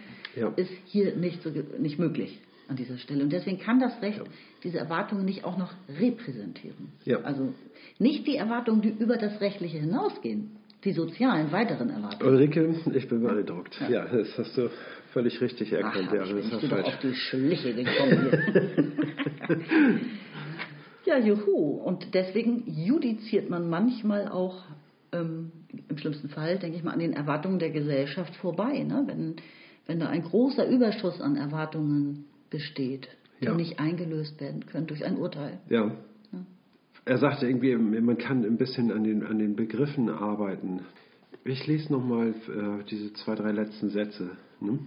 [SPEAKER 3] ist hier nicht, so, nicht möglich an dieser Stelle. Und deswegen kann das Recht diese Erwartungen nicht auch noch repräsentieren. Also nicht die Erwartungen, die über das Rechtliche hinausgehen, die sozialen weiteren Erwartungen.
[SPEAKER 2] Ulrike, ich bin beeindruckt. Ja, das hast du völlig richtig erkannt.
[SPEAKER 3] Ach, ja, das ist falsch. auf die Schliche gekommen hier. ja, juhu. Und deswegen judiziert man manchmal auch ähm, im schlimmsten Fall, denke ich mal, an den Erwartungen der Gesellschaft vorbei. Ne? Wenn, wenn da ein großer Überschuss an Erwartungen besteht, die ja. nicht eingelöst werden können durch ein Urteil.
[SPEAKER 2] Ja. Er sagte irgendwie, man kann ein bisschen an den, an den Begriffen arbeiten. Ich lese nochmal äh, diese zwei, drei letzten Sätze. Ne?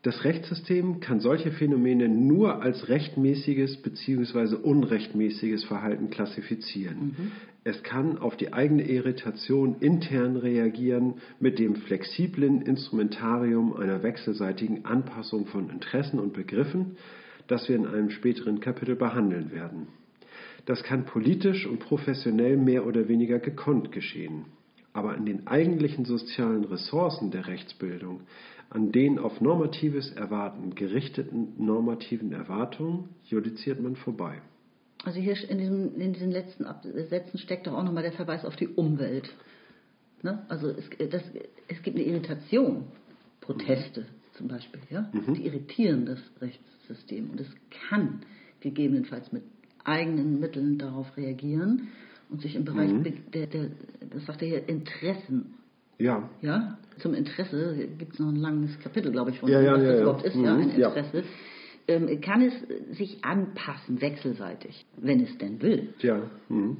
[SPEAKER 2] Das Rechtssystem kann solche Phänomene nur als rechtmäßiges bzw. unrechtmäßiges Verhalten klassifizieren. Mhm. Es kann auf die eigene Irritation intern reagieren mit dem flexiblen Instrumentarium einer wechselseitigen Anpassung von Interessen und Begriffen, das wir in einem späteren Kapitel behandeln werden. Das kann politisch und professionell mehr oder weniger gekonnt geschehen. Aber an den eigentlichen sozialen Ressourcen der Rechtsbildung an den auf normatives Erwarten gerichteten normativen Erwartungen judiziert man vorbei.
[SPEAKER 3] Also hier in, diesem, in diesen letzten Sätzen steckt doch auch nochmal der Verweis auf die Umwelt. Ne? Also es, das, es gibt eine Irritation, Proteste zum Beispiel, ja? Mhm. die irritieren das Rechtssystem und es kann gegebenenfalls mit eigenen Mitteln darauf reagieren und sich im Bereich mhm. der, der, das sagt er hier, Interessen
[SPEAKER 2] ja.
[SPEAKER 3] Ja, zum Interesse gibt es noch ein langes Kapitel, glaube ich, von
[SPEAKER 2] ja, ja,
[SPEAKER 3] was
[SPEAKER 2] ja,
[SPEAKER 3] das
[SPEAKER 2] ja.
[SPEAKER 3] überhaupt ist, mhm. ja, ein Interesse. ähm, kann es sich anpassen, wechselseitig, wenn es denn will.
[SPEAKER 2] Ja. Mhm.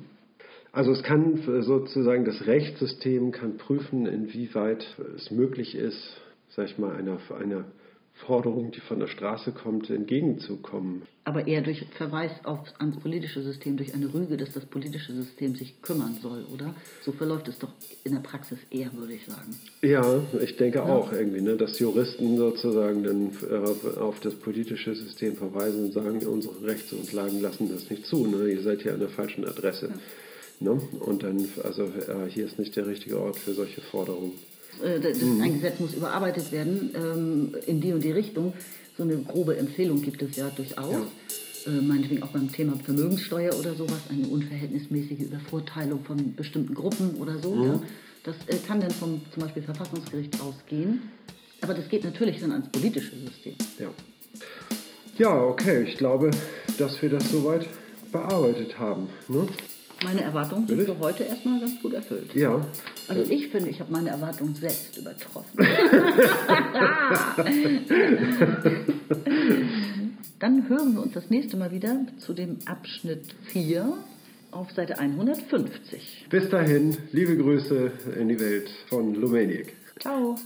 [SPEAKER 2] Also es kann sozusagen das Rechtssystem kann prüfen, inwieweit es möglich ist, sag ich mal, einer, einer Forderung, die von der Straße kommt, entgegenzukommen.
[SPEAKER 3] Aber eher durch Verweis auf, ans politische System, durch eine Rüge, dass das politische System sich kümmern soll, oder? So verläuft es doch in der Praxis eher, würde ich sagen.
[SPEAKER 2] Ja, ich denke ja. auch irgendwie, ne, dass Juristen sozusagen dann äh, auf das politische System verweisen und sagen, unsere Rechtsgrundlagen lassen das nicht zu. Ne? Ihr seid hier an der falschen Adresse. Ja. Ne? Und dann, also äh, hier ist nicht der richtige Ort für solche Forderungen.
[SPEAKER 3] Das, mhm. ein Gesetz muss überarbeitet werden ähm, in die und die Richtung. So eine grobe Empfehlung gibt es ja durchaus. Ja. Äh, meinetwegen auch beim Thema Vermögenssteuer oder sowas, eine unverhältnismäßige Übervorteilung von bestimmten Gruppen oder so. Mhm. Ja. Das äh, kann dann vom zum Beispiel Verfassungsgericht ausgehen. Aber das geht natürlich dann ans politische System.
[SPEAKER 2] Ja. Ja, okay. Ich glaube, dass wir das soweit bearbeitet haben. Ne?
[SPEAKER 3] Meine Erwartungen sind für heute erstmal ganz gut erfüllt.
[SPEAKER 2] Ja.
[SPEAKER 3] Also ich finde, ich habe meine Erwartungen selbst übertroffen. Dann hören wir uns das nächste Mal wieder zu dem Abschnitt 4 auf Seite 150.
[SPEAKER 2] Bis dahin, liebe Grüße in die Welt von Lumeniak.
[SPEAKER 3] Ciao.